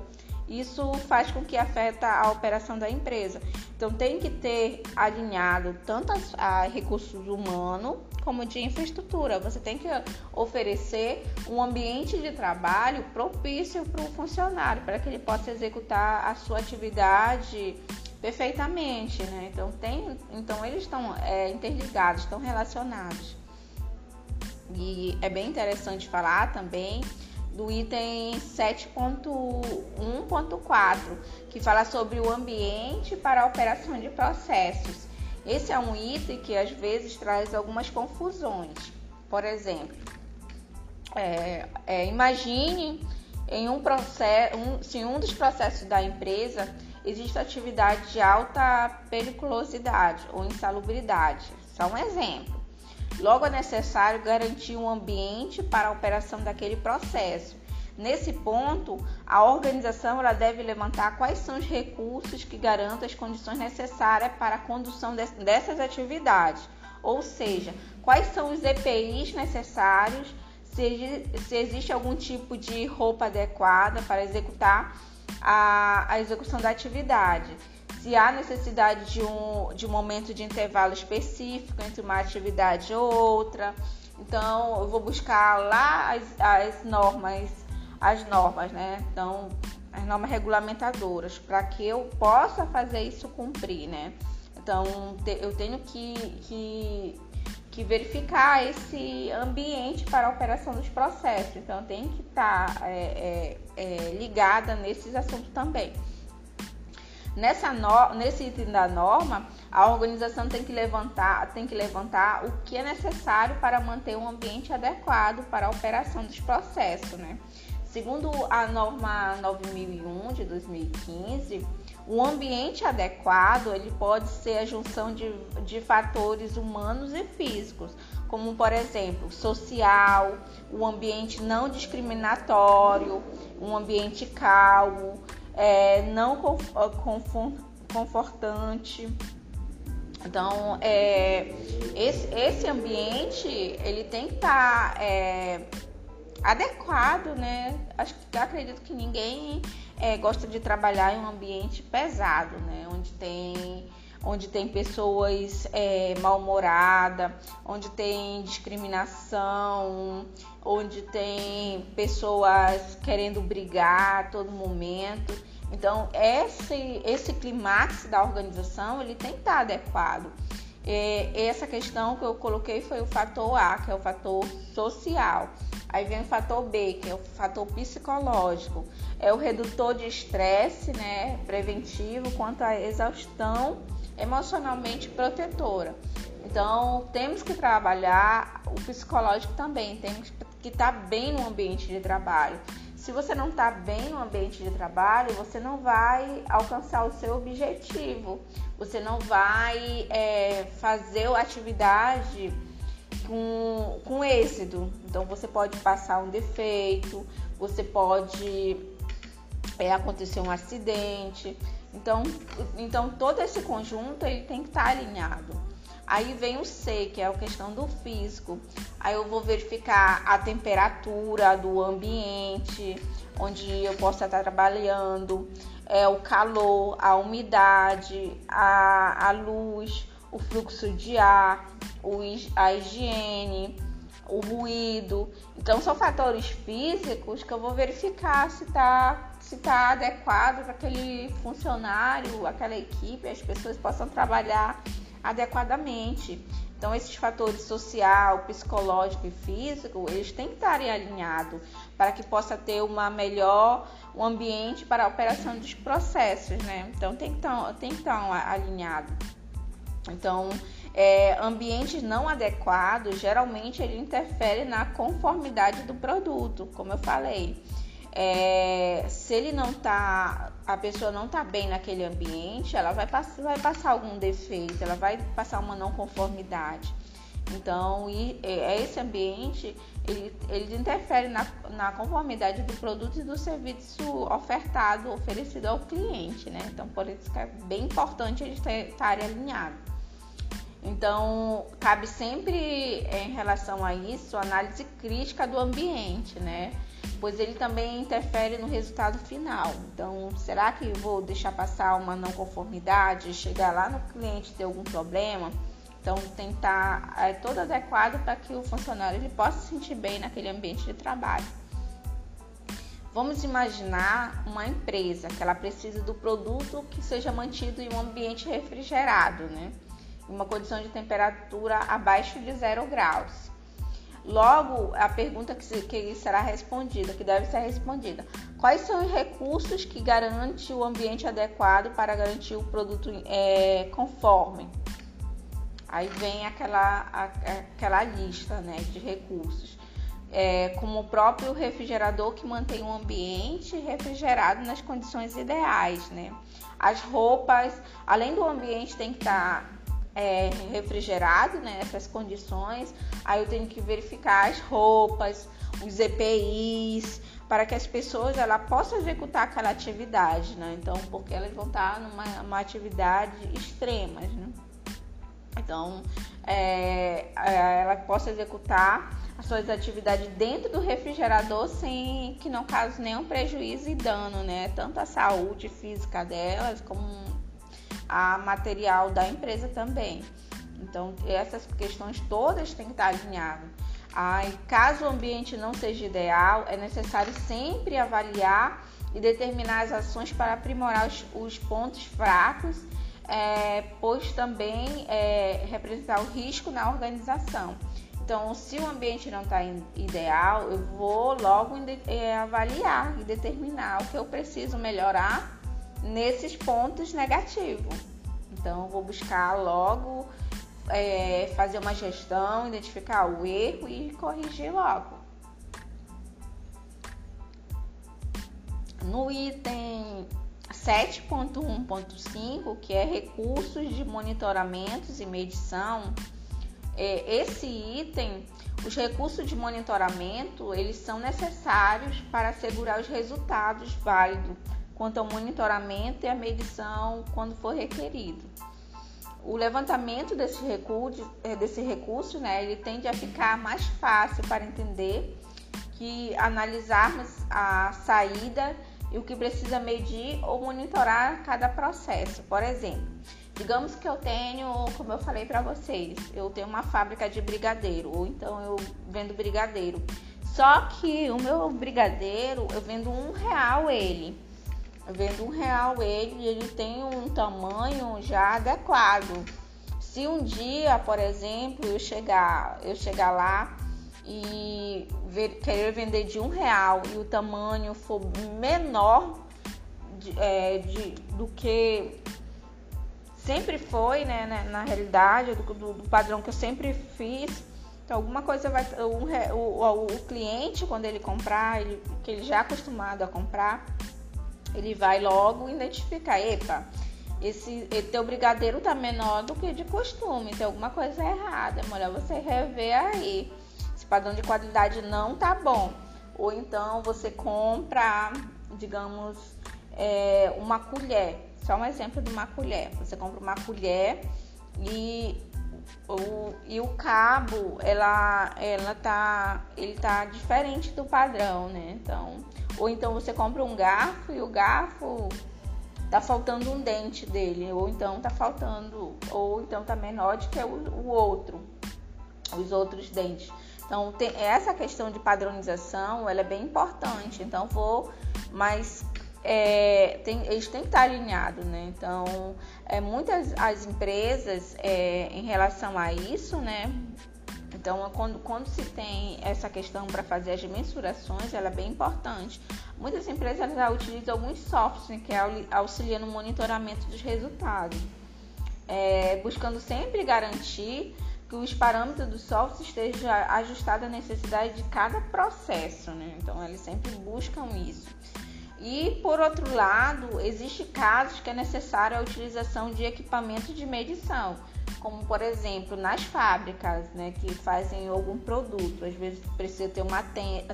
isso faz com que afeta a operação da empresa. Então tem que ter alinhado tanto a, recursos humanos como de infraestrutura. Você tem que oferecer um ambiente de trabalho propício para o funcionário, para que ele possa executar a sua atividade perfeitamente, né? Então tem, então eles estão é, interligados, estão relacionados. E é bem interessante falar também do item 7.1.4, que fala sobre o ambiente para a operação de processos. Esse é um item que às vezes traz algumas confusões. Por exemplo, é, é, imagine em um processo, um, se um dos processos da empresa existe atividade de alta periculosidade ou insalubridade. Só um exemplo. Logo é necessário garantir um ambiente para a operação daquele processo. Nesse ponto, a organização ela deve levantar quais são os recursos que garantam as condições necessárias para a condução dessas atividades, ou seja, quais são os EPIs necessários, se, se existe algum tipo de roupa adequada para executar a, a execução da atividade se há necessidade de um, de um momento de intervalo específico entre uma atividade e outra. Então, eu vou buscar lá as, as normas, as normas, né? Então, as normas regulamentadoras, para que eu possa fazer isso cumprir, né? Então eu tenho que, que, que, verificar esse ambiente para a operação dos processos. Então eu tenho que estar tá, é, é, é, ligada nesses assuntos também. Nessa no, nesse item da norma, a organização tem que levantar, tem que levantar o que é necessário para manter um ambiente adequado para a operação dos processos, né? Segundo a norma 9001 de 2015, o ambiente adequado ele pode ser a junção de, de fatores humanos e físicos, como por exemplo social, o um ambiente não discriminatório, um ambiente calmo, é, não confortante. Então, é, esse, esse ambiente ele tem que estar tá, é, adequado, né? Acho que acredito que ninguém é, gosta de trabalhar em um ambiente pesado, né? Onde tem onde tem pessoas é, mal-humoradas, onde tem discriminação, onde tem pessoas querendo brigar a todo momento. Então, esse, esse clímax da organização ele tem que estar adequado. E essa questão que eu coloquei foi o fator A, que é o fator social. Aí vem o fator B, que é o fator psicológico. É o redutor de estresse, né, preventivo, quanto à exaustão emocionalmente protetora. Então, temos que trabalhar o psicológico também, temos que estar bem no ambiente de trabalho. Se você não está bem no ambiente de trabalho, você não vai alcançar o seu objetivo, você não vai é, fazer a atividade com, com êxito. Então, você pode passar um defeito, você pode é, acontecer um acidente. Então, então todo esse conjunto ele tem que estar tá alinhado. Aí vem o C, que é a questão do físico. Aí eu vou verificar a temperatura do ambiente onde eu possa estar trabalhando, é, o calor, a umidade, a, a luz, o fluxo de ar, o, a higiene, o ruído. Então são fatores físicos que eu vou verificar se está se tá adequado para aquele funcionário, aquela equipe, as pessoas possam trabalhar adequadamente. Então esses fatores social, psicológico e físico, eles têm que estar alinhados para que possa ter uma melhor um ambiente para a operação dos processos, né? Então tem que estar, tem que estar alinhado. Então é, ambientes não adequados, geralmente ele interfere na conformidade do produto, como eu falei. É, se ele não tá, a pessoa não tá bem naquele ambiente, ela vai, passar, vai passar algum defeito, ela vai passar uma não conformidade. Então, e, é, esse ambiente ele, ele interfere na, na conformidade do produto e do serviço ofertado, oferecido ao cliente, né? Então, por isso que é bem importante eles estarem alinhados. Então, cabe sempre em relação a isso análise crítica do ambiente, né? Pois ele também interfere no resultado final. Então, será que vou deixar passar uma não conformidade, chegar lá no cliente ter algum problema? Então, tentar é todo adequado para que o funcionário ele possa se sentir bem naquele ambiente de trabalho. Vamos imaginar uma empresa que ela precisa do produto que seja mantido em um ambiente refrigerado, né? uma condição de temperatura abaixo de zero graus. Logo, a pergunta que, que será respondida, que deve ser respondida: quais são os recursos que garantem o ambiente adequado para garantir o produto é, conforme? Aí vem aquela, a, aquela lista né, de recursos. É, como o próprio refrigerador que mantém o ambiente refrigerado nas condições ideais, né? As roupas, além do ambiente tem que estar tá é, refrigerado, né, nessas condições. Aí eu tenho que verificar as roupas, os EPIs, para que as pessoas ela possam executar aquela atividade, né? Então, porque elas vão estar numa atividade extrema, né? Então, é, é, ela possa executar as suas atividades dentro do refrigerador sem que não cause nenhum prejuízo e dano, né? Tanto à saúde física delas como a material da empresa também. Então, essas questões todas têm que estar alinhadas. Aí, caso o ambiente não seja ideal, é necessário sempre avaliar e determinar as ações para aprimorar os, os pontos fracos é, pois também é, representar o risco na organização. Então, se o ambiente não está ideal, eu vou logo é, avaliar e determinar o que eu preciso melhorar nesses pontos negativos. Então, vou buscar logo é, fazer uma gestão, identificar o erro e corrigir logo. No item 7.1.5, que é recursos de monitoramentos e medição, é, esse item, os recursos de monitoramento, eles são necessários para assegurar os resultados válidos quanto ao monitoramento e a medição quando for requerido. O levantamento desse recurso, é, desse recurso né, ele tende a ficar mais fácil para entender que analisarmos a saída e o que precisa medir ou monitorar cada processo. Por exemplo, digamos que eu tenho, como eu falei para vocês, eu tenho uma fábrica de brigadeiro, ou então eu vendo brigadeiro. Só que o meu brigadeiro, eu vendo um real ele. Vendo um real ele ele tem um tamanho já adequado. Se um dia, por exemplo, eu chegar, eu chegar lá e ver, querer vender de um real e o tamanho for menor de, é, de, do que sempre foi, né, na, na realidade, do, do, do, padrão que eu sempre fiz. Então, alguma coisa vai. O, o, o cliente, quando ele comprar, ele, que ele já é acostumado a comprar, ele vai logo identificar: epa, esse, esse teu brigadeiro tá menor do que de costume, tem alguma coisa errada. É melhor você rever aí padrão de qualidade não tá bom. Ou então você compra, digamos, é, uma colher. Só um exemplo de uma colher. Você compra uma colher e o, e o cabo, ela, ela tá, ele tá diferente do padrão, né? Então, ou então você compra um garfo e o garfo tá faltando um dente dele, ou então tá faltando, ou então tá menor do que o, o outro, os outros dentes. Então, tem, essa questão de padronização, ela é bem importante. Então, vou, mas é, tem, eles têm que estar alinhados, né? Então, é, muitas as empresas, é, em relação a isso, né? Então, quando, quando se tem essa questão para fazer as mensurações, ela é bem importante. Muitas empresas já utilizam alguns softwares que auxiliam no monitoramento dos resultados, é, buscando sempre garantir que os parâmetros do software estejam ajustados à necessidade de cada processo, né? Então eles sempre buscam isso. E por outro lado, existe casos que é necessário a utilização de equipamentos de medição, como por exemplo nas fábricas, né, que fazem algum produto. Às vezes precisa ter uma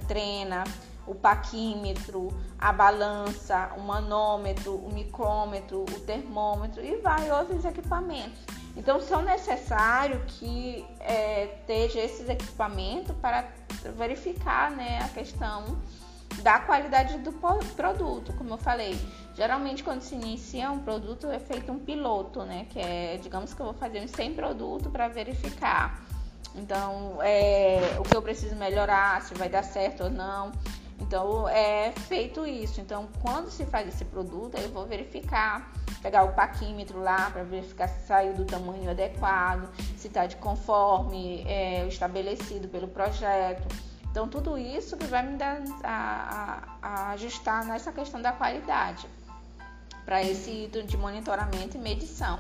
trena, o paquímetro, a balança, o manômetro, o micrômetro, o termômetro e vários outros equipamentos. Então, são necessários que é, esteja esses equipamentos para verificar né, a questão da qualidade do produto, como eu falei. Geralmente, quando se inicia um produto, é feito um piloto, né? Que é, digamos que eu vou fazer uns 100 produtos para verificar. Então, é, o que eu preciso melhorar, se vai dar certo ou não. Então, é feito isso. Então, quando se faz esse produto, eu vou verificar pegar o paquímetro lá para verificar se saiu do tamanho adequado, se está de conforme é, estabelecido pelo projeto. Então, tudo isso que vai me dar a, a, a ajustar nessa questão da qualidade para esse item de monitoramento e medição.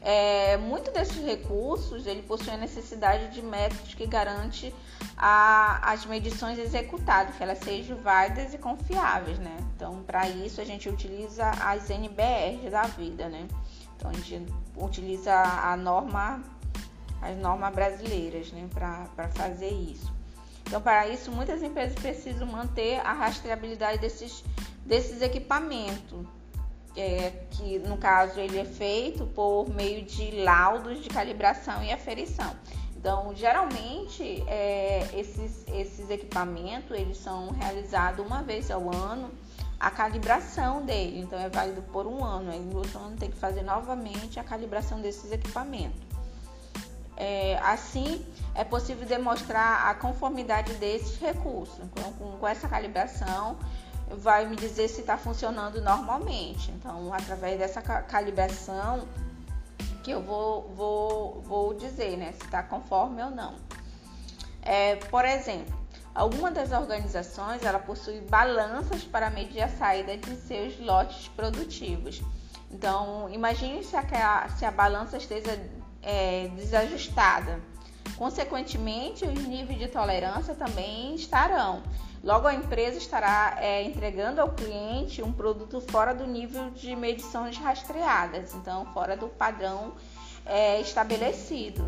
É, muito desses recursos ele possui a necessidade de métodos que garante a, as medições executadas, que elas sejam válidas e confiáveis, né? Então, para isso a gente utiliza as NBRs da vida, né? Então a gente utiliza a norma, as normas brasileiras, né, para fazer isso. Então, para isso, muitas empresas precisam manter a rastreabilidade desses, desses equipamentos é, que no caso ele é feito por meio de laudos de calibração e aferição. Então, geralmente é, esses, esses equipamentos eles são realizados uma vez ao ano a calibração dele. Então, é válido por um ano. Aí no outro ano tem que fazer novamente a calibração desses equipamentos. É, assim, é possível demonstrar a conformidade desses recursos. Então, com, com essa calibração, vai me dizer se está funcionando normalmente. Então, através dessa calibração, que eu vou, vou, vou dizer, né, se está conforme ou não. É, por exemplo, alguma das organizações ela possui balanças para medir a saída de seus lotes produtivos. Então, imagine se a, se a balança esteja é, desajustada. Consequentemente, os níveis de tolerância também estarão. Logo, a empresa estará é, entregando ao cliente um produto fora do nível de medições rastreadas, então fora do padrão é, estabelecido.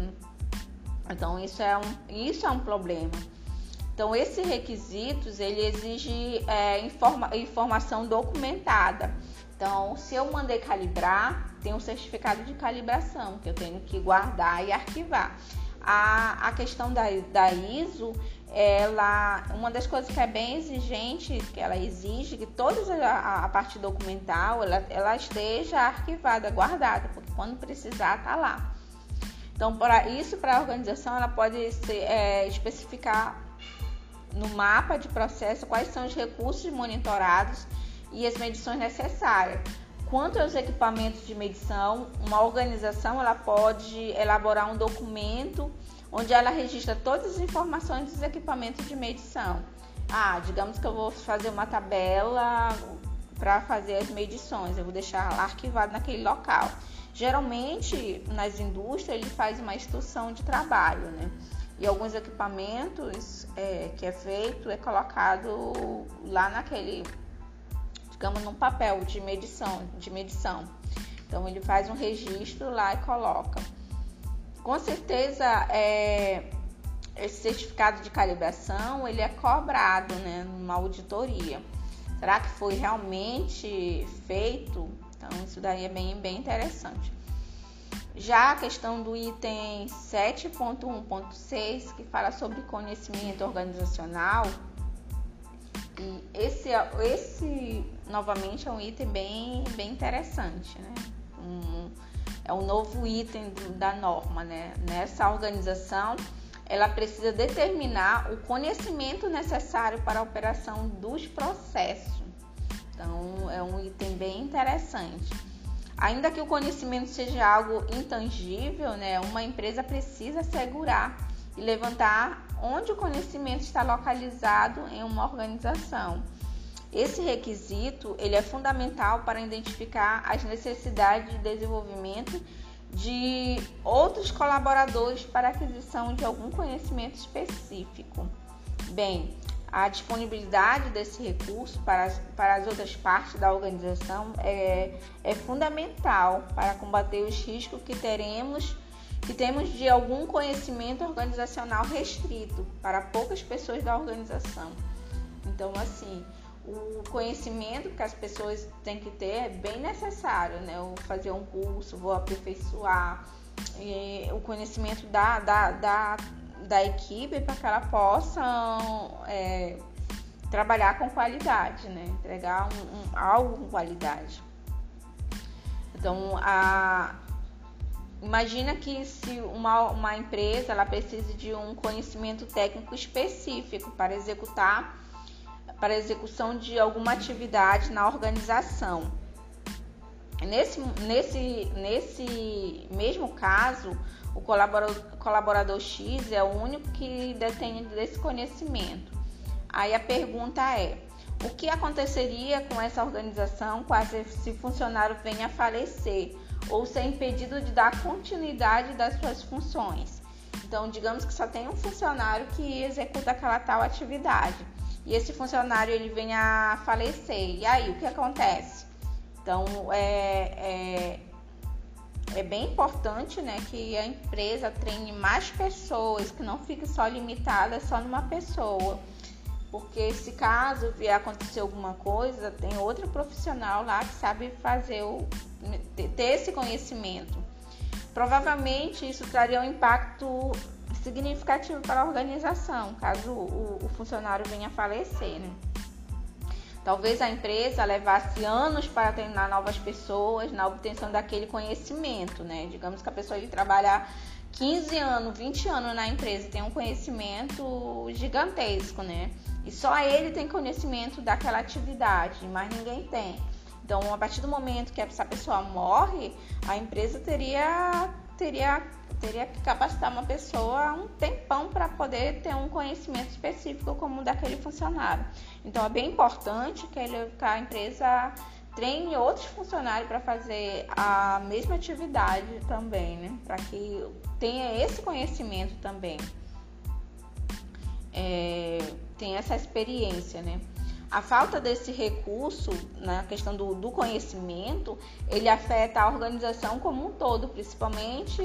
Então, isso é, um, isso é um problema. Então, esses requisitos ele exige é, informa, informação documentada. Então, se eu mandei calibrar, tem um certificado de calibração que eu tenho que guardar e arquivar. A, a questão da, da ISO, ela, uma das coisas que é bem exigente, que ela exige que toda a, a parte documental ela, ela esteja arquivada, guardada, porque quando precisar tá lá. Então, para isso, para a organização, ela pode ser, é, especificar no mapa de processo quais são os recursos monitorados e as medições necessárias. Quanto aos equipamentos de medição, uma organização ela pode elaborar um documento onde ela registra todas as informações dos equipamentos de medição. Ah, digamos que eu vou fazer uma tabela para fazer as medições, eu vou deixar arquivado naquele local. Geralmente, nas indústrias, ele faz uma instrução de trabalho, né? E alguns equipamentos é, que é feito é colocado lá naquele digamos, num papel de medição, de medição. Então ele faz um registro lá e coloca. Com certeza, é, esse certificado de calibração ele é cobrado, né, numa auditoria. Será que foi realmente feito? Então isso daí é bem, bem interessante. Já a questão do item 7.1.6, que fala sobre conhecimento organizacional, e esse, esse novamente é um item bem, bem interessante, né? Um, é um novo item da norma, né? Nessa organização, ela precisa determinar o conhecimento necessário para a operação dos processos. Então, é um item bem interessante. Ainda que o conhecimento seja algo intangível, né? Uma empresa precisa assegurar e levantar onde o conhecimento está localizado em uma organização. Esse requisito ele é fundamental para identificar as necessidades de desenvolvimento de outros colaboradores para aquisição de algum conhecimento específico. Bem, a disponibilidade desse recurso para as, para as outras partes da organização é, é fundamental para combater os riscos que teremos que temos de algum conhecimento organizacional restrito para poucas pessoas da organização. Então, assim, o conhecimento que as pessoas têm que ter é bem necessário, né? Eu fazer um curso, vou aperfeiçoar e o conhecimento da, da, da, da equipe para que ela possa é, trabalhar com qualidade, né? Entregar um, um, algo com qualidade. Então, a, Imagina que se uma, uma empresa ela precisa de um conhecimento técnico específico para executar para execução de alguma atividade na organização. Nesse, nesse, nesse mesmo caso, o colaborador, colaborador X é o único que detém desse conhecimento. Aí a pergunta é: o que aconteceria com essa organização caso esse funcionário venha a falecer ou ser impedido de dar continuidade das suas funções. Então, digamos que só tem um funcionário que executa aquela tal atividade e esse funcionário ele vem a falecer. E aí, o que acontece? Então, é, é, é bem importante né, que a empresa treine mais pessoas, que não fique só limitada só numa pessoa. Porque se caso vier acontecer alguma coisa, tem outro profissional lá que sabe fazer o, ter esse conhecimento. Provavelmente isso traria um impacto significativo para a organização, caso o, o funcionário venha a falecer. Né? Talvez a empresa levasse anos para treinar novas pessoas na obtenção daquele conhecimento, né? Digamos que a pessoa ia trabalhar 15 anos, 20 anos na empresa, tem um conhecimento gigantesco, né? E só ele tem conhecimento daquela atividade, mas ninguém tem. Então, a partir do momento que essa pessoa morre, a empresa teria teria teria que capacitar uma pessoa um tempão para poder ter um conhecimento específico como daquele funcionário. Então é bem importante que, ele, que a empresa treine outros funcionários para fazer a mesma atividade também, né? Para que tenha esse conhecimento também, é, tenha essa experiência, né? A falta desse recurso na questão do, do, conhecimento, ele afeta a organização como um todo, principalmente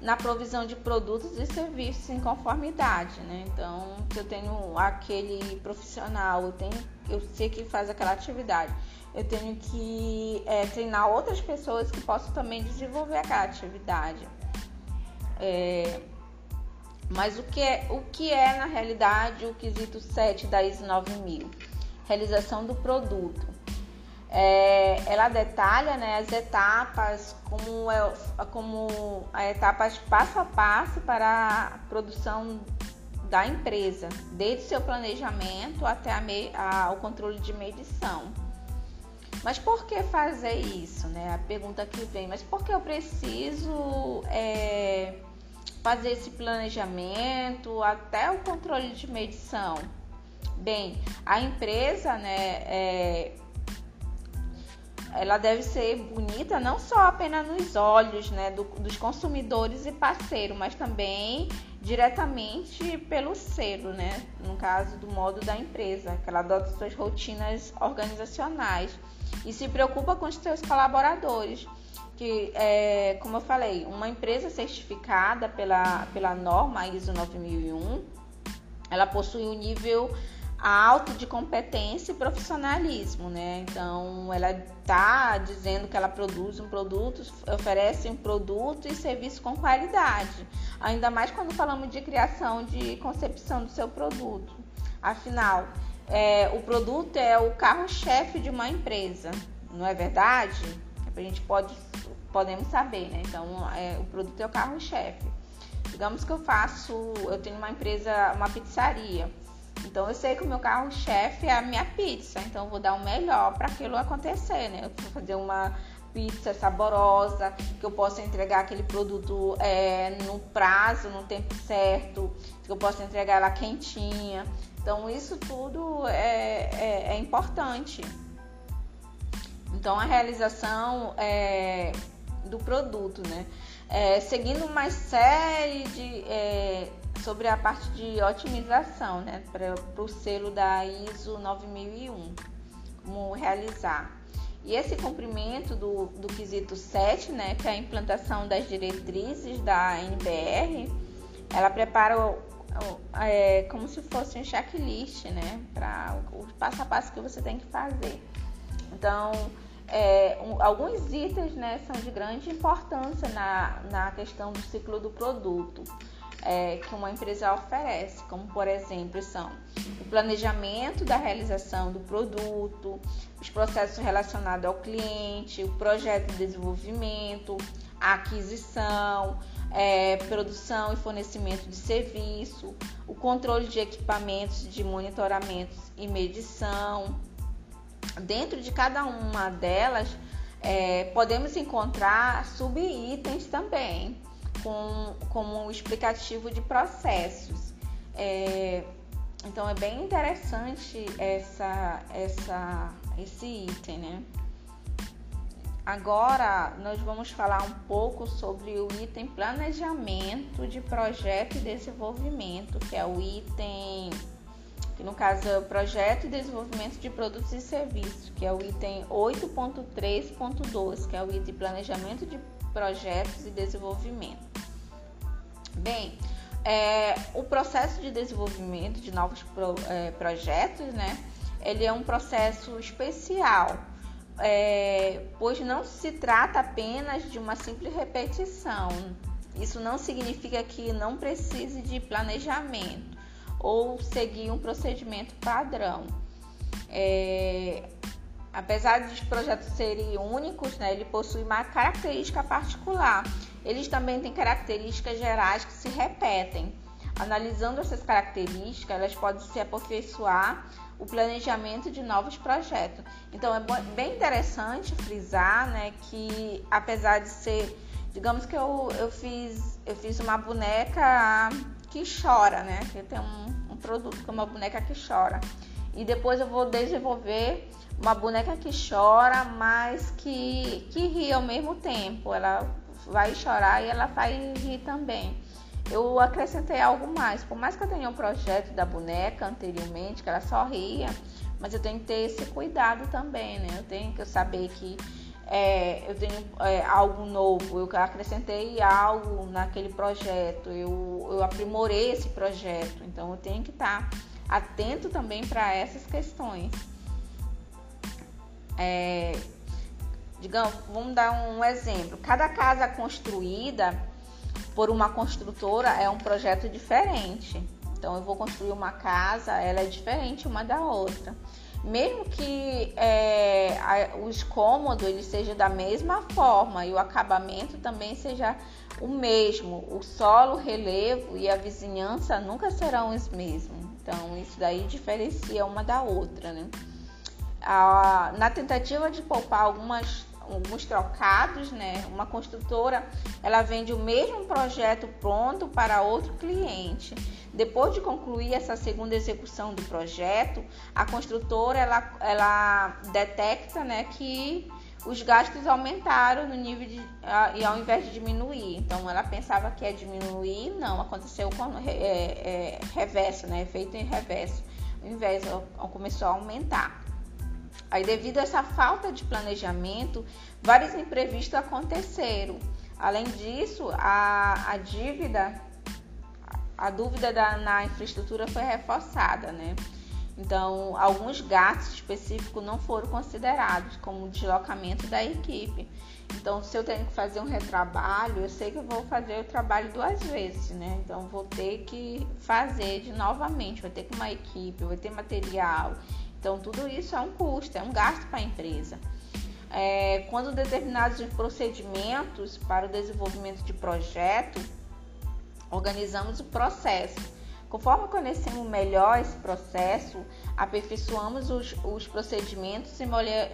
na provisão de produtos e serviços em conformidade, né? Então, se eu tenho aquele profissional, eu, tenho, eu sei que faz aquela atividade, eu tenho que é, treinar outras pessoas que possam também desenvolver aquela atividade. É, mas o que, é, o que é, na realidade, o quesito 7 da ISO 9000? realização do produto. É, ela detalha né, as etapas, como, é, como etapas passo a passo para a produção da empresa, desde seu planejamento até a me, a, o controle de medição. Mas por que fazer isso? Né? A pergunta que vem, mas por que eu preciso é, fazer esse planejamento até o controle de medição? Bem, a empresa, né, é, ela deve ser bonita não só apenas nos olhos né, do, dos consumidores e parceiros, mas também diretamente pelo selo, né? No caso do modo da empresa, que ela adota suas rotinas organizacionais e se preocupa com os seus colaboradores. Que, é, como eu falei, uma empresa certificada pela, pela norma ISO 9001, ela possui um nível alto de competência e profissionalismo, né? Então, ela está dizendo que ela produz um produto, oferece um produto e serviço com qualidade. Ainda mais quando falamos de criação de concepção do seu produto. Afinal, é, o produto é o carro-chefe de uma empresa, não é verdade? A gente pode podemos saber, né? Então, é, o produto é o carro-chefe. Digamos que eu faço, eu tenho uma empresa, uma pizzaria. Então eu sei que o meu carro-chefe é a minha pizza, então eu vou dar o melhor para aquilo acontecer, né? Eu vou fazer uma pizza saborosa, que eu possa entregar aquele produto é, no prazo, no tempo certo, que eu possa entregar ela quentinha. Então isso tudo é, é, é importante. Então a realização é, do produto, né? É, seguindo uma série de é, sobre a parte de otimização, né, para o selo da ISO 9001, como realizar. E esse cumprimento do, do quesito 7, né, que é a implantação das diretrizes da NBR, ela prepara é, como se fosse um checklist, né, para o passo a passo que você tem que fazer. Então, é, um, alguns itens né, são de grande importância na, na questão do ciclo do produto é, que uma empresa oferece, como por exemplo são o planejamento da realização do produto, os processos relacionados ao cliente, o projeto de desenvolvimento, a aquisição, é, produção e fornecimento de serviço, o controle de equipamentos de monitoramento e medição. Dentro de cada uma delas, é, podemos encontrar subitens também, com, como um explicativo de processos. É, então é bem interessante essa, essa, esse item, né? Agora nós vamos falar um pouco sobre o item planejamento de projeto e desenvolvimento, que é o item, que no caso é o projeto e desenvolvimento de produtos e serviços, que é o item 8.3.2, que é o item planejamento de projetos e desenvolvimento. Bem, é, o processo de desenvolvimento de novos pro, é, projetos, né? Ele é um processo especial, é, pois não se trata apenas de uma simples repetição. Isso não significa que não precise de planejamento ou seguir um procedimento padrão. É, apesar de os projetos serem únicos, né, ele possui uma característica particular eles também têm características gerais que se repetem. Analisando essas características, elas podem se aperfeiçoar o planejamento de novos projetos. Então é bem interessante frisar, né, que apesar de ser, digamos que eu, eu fiz eu fiz uma boneca que chora, né, que tem um, um produto que é uma boneca que chora e depois eu vou desenvolver uma boneca que chora, mas que que ri ao mesmo tempo. Ela vai chorar e ela vai rir também eu acrescentei algo mais. Por mais que eu tenha um projeto da boneca anteriormente, que ela só ria, mas eu tenho que ter esse cuidado também, né? Eu tenho que saber que é, eu tenho é, algo novo, eu acrescentei algo naquele projeto, eu, eu aprimorei esse projeto, então eu tenho que estar atento também para essas questões. É, digamos, vamos dar um exemplo. Cada casa construída por uma construtora é um projeto diferente. Então eu vou construir uma casa, ela é diferente uma da outra. Mesmo que é, a, o escômodo ele seja da mesma forma e o acabamento também seja o mesmo, o solo, o relevo e a vizinhança nunca serão os mesmos. Então isso daí diferencia uma da outra, né? A, na tentativa de poupar algumas alguns trocados, né? Uma construtora, ela vende o mesmo projeto pronto para outro cliente. Depois de concluir essa segunda execução do projeto, a construtora ela, ela detecta, né, que os gastos aumentaram no nível de e ao invés de diminuir. Então ela pensava que ia diminuir, não, aconteceu com é, é, reverso, né? Efeito em reverso. Ao invés começou a aumentar. Aí, devido a essa falta de planejamento, vários imprevistos aconteceram. Além disso, a, a dívida, a dúvida da, na infraestrutura foi reforçada, né? Então, alguns gastos específicos não foram considerados, como o deslocamento da equipe. Então, se eu tenho que fazer um retrabalho, eu sei que eu vou fazer o trabalho duas vezes, né? Então, vou ter que fazer de novamente, vou ter que uma equipe, vou ter material. Então, tudo isso é um custo, é um gasto para a empresa. É, quando determinados procedimentos para o desenvolvimento de projeto, organizamos o processo. Conforme conhecemos melhor esse processo, aperfeiçoamos os, os procedimentos e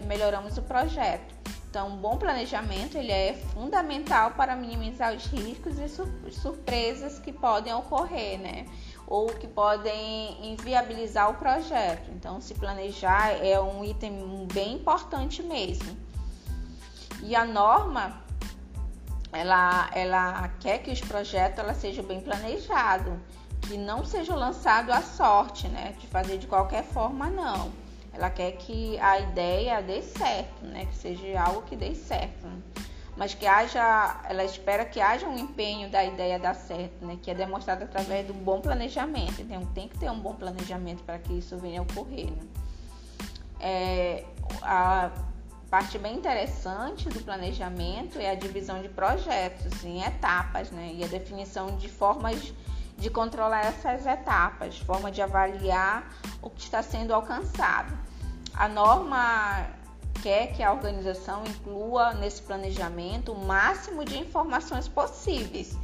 melhoramos o projeto. Então, um bom planejamento ele é fundamental para minimizar os riscos e surpresas que podem ocorrer, né? Ou que podem inviabilizar o projeto. Então, se planejar é um item bem importante mesmo. E a norma, ela, ela quer que os projetos ela sejam bem planejados, que não seja lançado à sorte, né? De fazer de qualquer forma, não. Ela quer que a ideia dê certo, né? Que seja algo que dê certo. Mas que haja, ela espera que haja um empenho da ideia dar certo, né? Que é demonstrado através do bom planejamento. Então tem que ter um bom planejamento para que isso venha a ocorrer. Né? É, a parte bem interessante do planejamento é a divisão de projetos em etapas, né? E a definição de formas de controlar essas etapas, forma de avaliar o que está sendo alcançado. A norma quer que a organização inclua nesse planejamento o máximo de informações possíveis.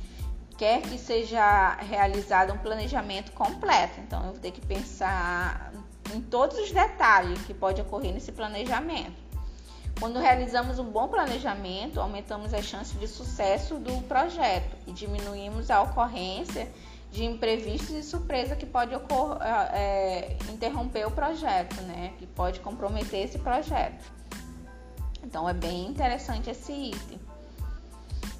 Quer que seja realizado um planejamento completo. Então, eu vou ter que pensar em todos os detalhes que pode ocorrer nesse planejamento. Quando realizamos um bom planejamento, aumentamos as chances de sucesso do projeto e diminuímos a ocorrência de imprevistos e surpresa que pode é, interromper o projeto, né? Que pode comprometer esse projeto. Então é bem interessante esse item.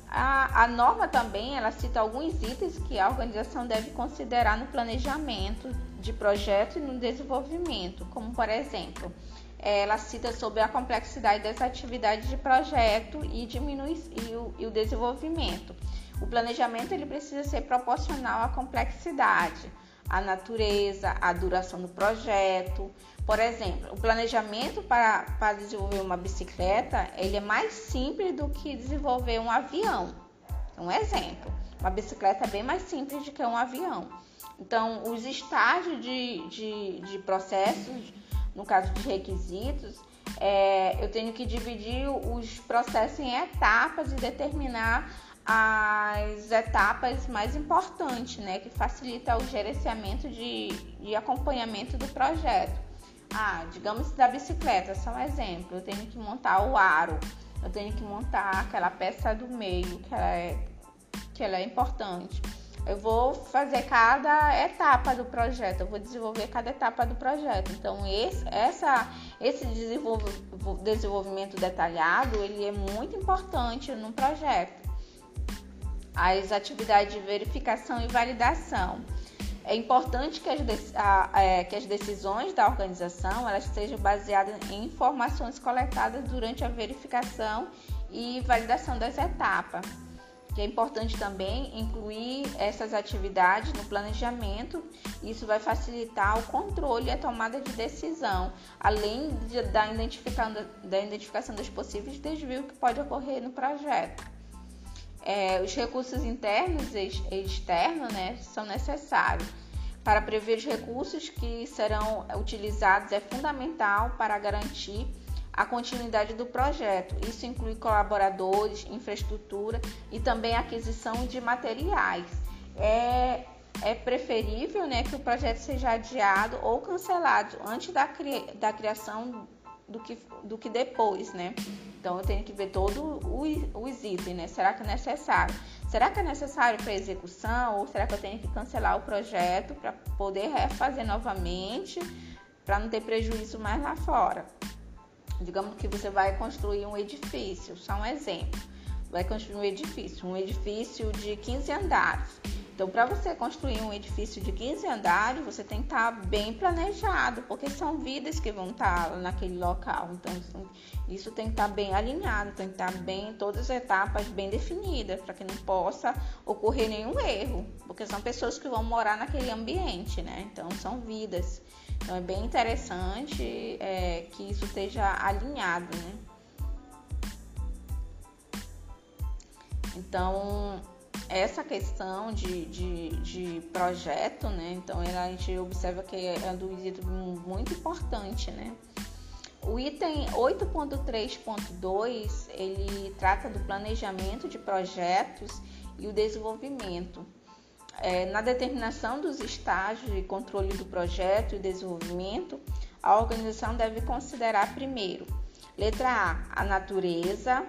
A, a, norma também ela cita alguns itens que a organização deve considerar no planejamento de projeto e no desenvolvimento, como por exemplo, ela cita sobre a complexidade das atividades de projeto e diminui e o, e o desenvolvimento. O planejamento ele precisa ser proporcional à complexidade, à natureza, à duração do projeto, por exemplo, o planejamento para, para desenvolver uma bicicleta ele é mais simples do que desenvolver um avião. Um exemplo, uma bicicleta é bem mais simples do que um avião. Então, os estágios de, de, de processos, no caso de requisitos, é, eu tenho que dividir os processos em etapas e determinar as etapas mais importantes, né, que facilita o gerenciamento de, de acompanhamento do projeto. Ah, digamos da bicicleta, só um exemplo. Eu tenho que montar o aro, eu tenho que montar aquela peça do meio, que ela é, que ela é importante. Eu vou fazer cada etapa do projeto, eu vou desenvolver cada etapa do projeto. Então, esse, essa, esse desenvolvimento detalhado, ele é muito importante no projeto. As atividades de verificação e validação. É importante que as, a, é, que as decisões da organização elas sejam baseadas em informações coletadas durante a verificação e validação das etapas que é importante também incluir essas atividades no planejamento. Isso vai facilitar o controle e a tomada de decisão, além de, da, identificação, da identificação dos possíveis desvios que pode ocorrer no projeto. É, os recursos internos e externos né, são necessários. Para prever os recursos que serão utilizados é fundamental para garantir a continuidade do projeto. Isso inclui colaboradores, infraestrutura e também aquisição de materiais. É, é preferível né, que o projeto seja adiado ou cancelado antes da, cri da criação do que, do que depois, né? Então eu tenho que ver todos os itens, né? Será que é necessário? Será que é necessário para execução ou será que eu tenho que cancelar o projeto para poder refazer novamente, para não ter prejuízo mais lá fora? Digamos que você vai construir um edifício, só um exemplo. Vai construir um edifício, um edifício de 15 andares. Então, para você construir um edifício de 15 andares, você tem que estar tá bem planejado, porque são vidas que vão estar tá naquele local. Então, isso tem que estar tá bem alinhado, tem que estar bem, todas as etapas bem definidas, para que não possa ocorrer nenhum erro, porque são pessoas que vão morar naquele ambiente, né? Então, são vidas. Então é bem interessante é, que isso esteja alinhado, né? Então, essa questão de, de, de, projeto, né? Então, a gente observa que é um item muito importante, né? O item 8.3.2, ele trata do planejamento de projetos e o desenvolvimento. É, na determinação dos estágios de controle do projeto e desenvolvimento, a organização deve considerar primeiro, letra A, a natureza,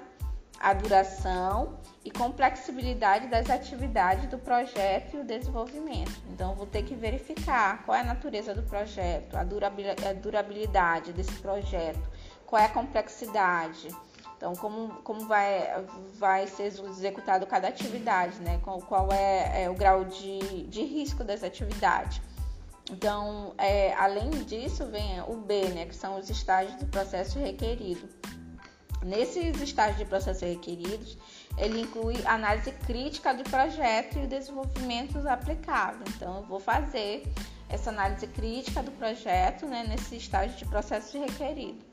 a duração e complexibilidade das atividades do projeto e o desenvolvimento. Então, vou ter que verificar qual é a natureza do projeto, a durabilidade desse projeto, qual é a complexidade então, como, como vai, vai ser executado cada atividade, né? Qual, qual é, é, o grau de, de risco dessa atividade. Então, é, além disso, vem o B, né? Que são os estágios do processo requerido. Nesses estágios de processo requeridos, ele inclui análise crítica do projeto e o desenvolvimento aplicável. Então, eu vou fazer essa análise crítica do projeto né, nesse estágio de processo requerido.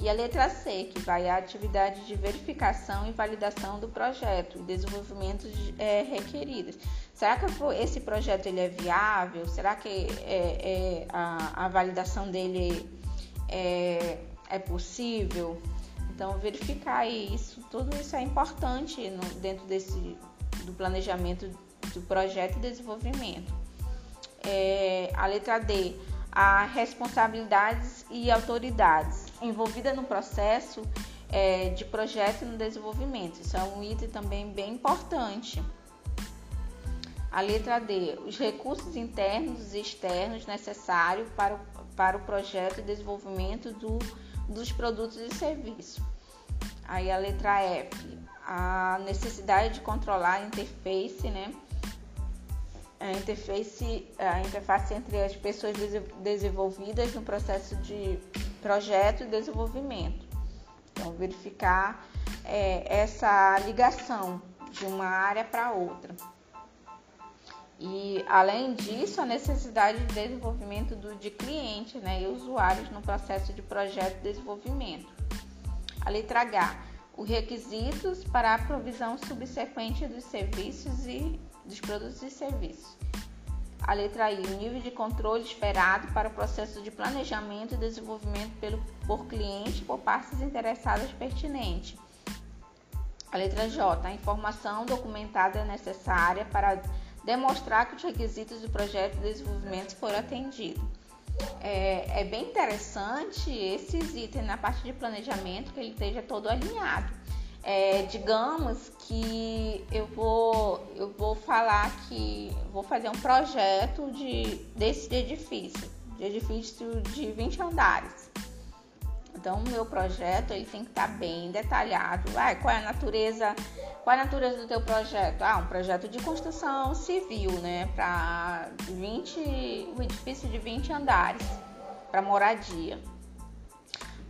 E a letra C, que vai a atividade de verificação e validação do projeto desenvolvimento é, requeridas. Será que esse projeto ele é viável? Será que é, é, a, a, validação dele é, é, possível? Então, verificar isso, tudo isso é importante no, dentro desse, do planejamento do projeto e desenvolvimento. É, a letra D, a responsabilidades e autoridades envolvida no processo é, de projeto no desenvolvimento. Isso é um item também bem importante. A letra D, os recursos internos e externos necessários para o, para o projeto e desenvolvimento do, dos produtos e serviços. Aí a letra F, a necessidade de controlar a interface, né? A interface, a interface entre as pessoas desenvolvidas no processo de projeto e desenvolvimento. Então, verificar é, essa ligação de uma área para outra. E, além disso, a necessidade de desenvolvimento do, de clientes né, e usuários no processo de projeto e desenvolvimento. A letra H, os requisitos para a provisão subsequente dos serviços e dos produtos e serviços. A letra I, o nível de controle esperado para o processo de planejamento e desenvolvimento pelo, por cliente por partes interessadas pertinentes. A letra J, a informação documentada necessária para demonstrar que os requisitos do projeto de desenvolvimento foram atendidos. é, é bem interessante esses itens na parte de planejamento que ele esteja todo alinhado. É, digamos que eu vou, eu vou falar que vou fazer um projeto de, desse edifício, de edifício de 20 andares. Então, o meu projeto ele tem que estar bem detalhado. Ah, qual é a natureza? Qual é a natureza do teu projeto? Ah, um projeto de construção civil, né? Para 20, um edifício de 20 andares para moradia.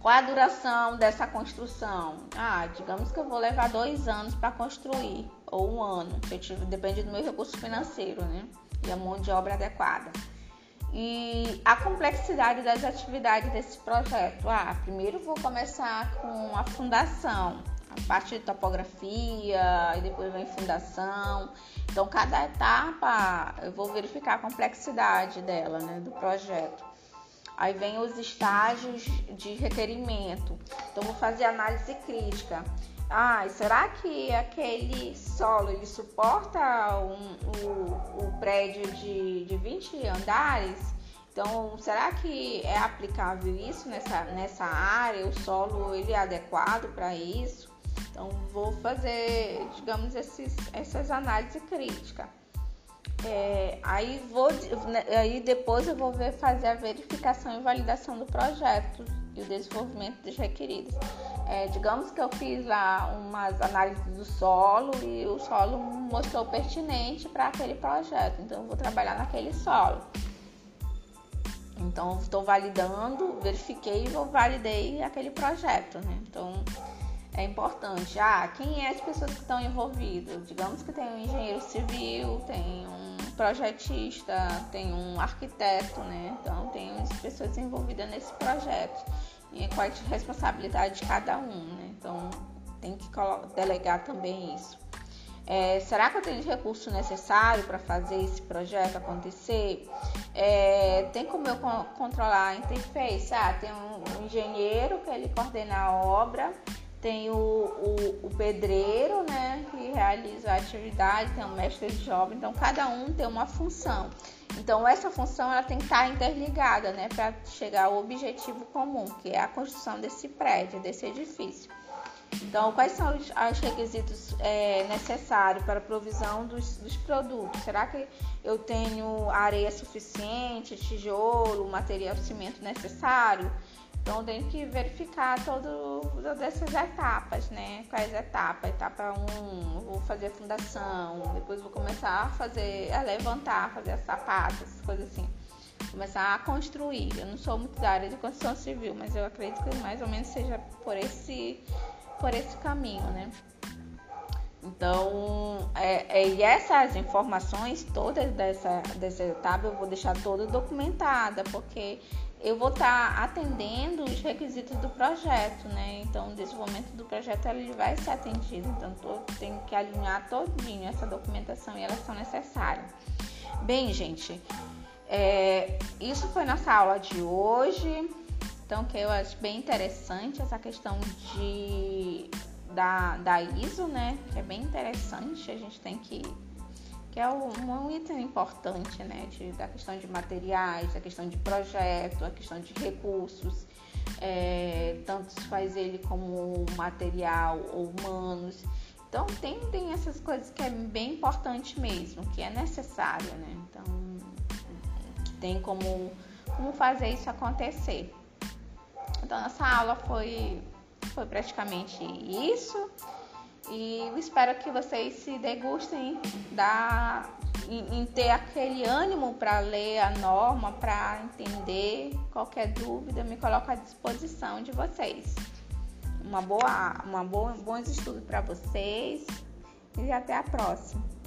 Qual é a duração dessa construção? Ah, digamos que eu vou levar dois anos para construir, ou um ano, se eu tiver, depende do meu recurso financeiro, né? E a mão de obra adequada. E a complexidade das atividades desse projeto. Ah, primeiro vou começar com a fundação, parte de topografia, e depois vem fundação. Então, cada etapa eu vou verificar a complexidade dela, né, do projeto. Aí vem os estágios de requerimento. Então vou fazer análise crítica. Ah, será que aquele solo ele suporta um, o, prédio de, de 20 andares? Então, será que é aplicável isso nessa, nessa área? O solo ele é adequado para isso? Então, vou fazer, digamos, esses, essas análises críticas. É, aí vou né, aí depois eu vou ver, fazer a verificação e validação do projeto e o desenvolvimento dos requeridos. É, digamos que eu fiz lá umas análises do solo e o solo mostrou pertinente para aquele projeto, então eu vou trabalhar naquele solo. Então estou validando, verifiquei e validei aquele projeto, né? Então é importante. Ah, quem é as pessoas que estão envolvidas? Digamos que tem um engenheiro civil, tem um projetista, tem um arquiteto, né? Então tem as pessoas envolvidas nesse projeto. E qual é a responsabilidade de cada um, né? Então tem que delegar também isso. É, será que eu tenho recurso necessário para fazer esse projeto acontecer? É, tem como eu controlar a interface? Ah, tem um engenheiro que ele coordena a obra tem o, o, o, pedreiro, né, que realiza a atividade, tem o mestre de obra, então cada um tem uma função. Então essa função ela tem que estar interligada, né, para chegar ao objetivo comum, que é a construção desse prédio, desse edifício. Então, quais são os, os requisitos é, necessários para a provisão dos, dos, produtos? Será que eu tenho areia suficiente, tijolo, material cimento necessário? Então tem que verificar todo, todas essas etapas, né? Quais etapas? Etapa 1, vou fazer fundação, depois vou começar a fazer, a levantar, fazer as sapatas, coisas assim. Começar a construir. Eu não sou muito da área de construção civil, mas eu acredito que mais ou menos seja por esse, por esse caminho, né? Então, é, é, e essas informações todas dessa, dessa etapa eu vou deixar toda documentada, porque eu vou estar tá atendendo os requisitos do projeto, né? Então, o desenvolvimento do projeto ele vai ser atendido. Então, tô, tenho que alinhar todinho essa documentação e elas são necessárias. Bem, gente, é, isso foi nossa aula de hoje. Então, que eu acho bem interessante essa questão de da, da ISO, né? Que é bem interessante. A gente tem que que é um, um item importante, né, de, da questão de materiais, da questão de projeto, a questão de recursos, é, tanto faz ele como material ou humanos. Então tem, tem essas coisas que é bem importante mesmo, que é necessário, né? Então tem como, como fazer isso acontecer. Então nossa aula foi, foi praticamente isso. E espero que vocês se degustem da, em, em ter aquele ânimo para ler a norma, para entender. Qualquer dúvida, me coloco à disposição de vocês. Uma boa, uma boa, bons estudos para vocês e até a próxima.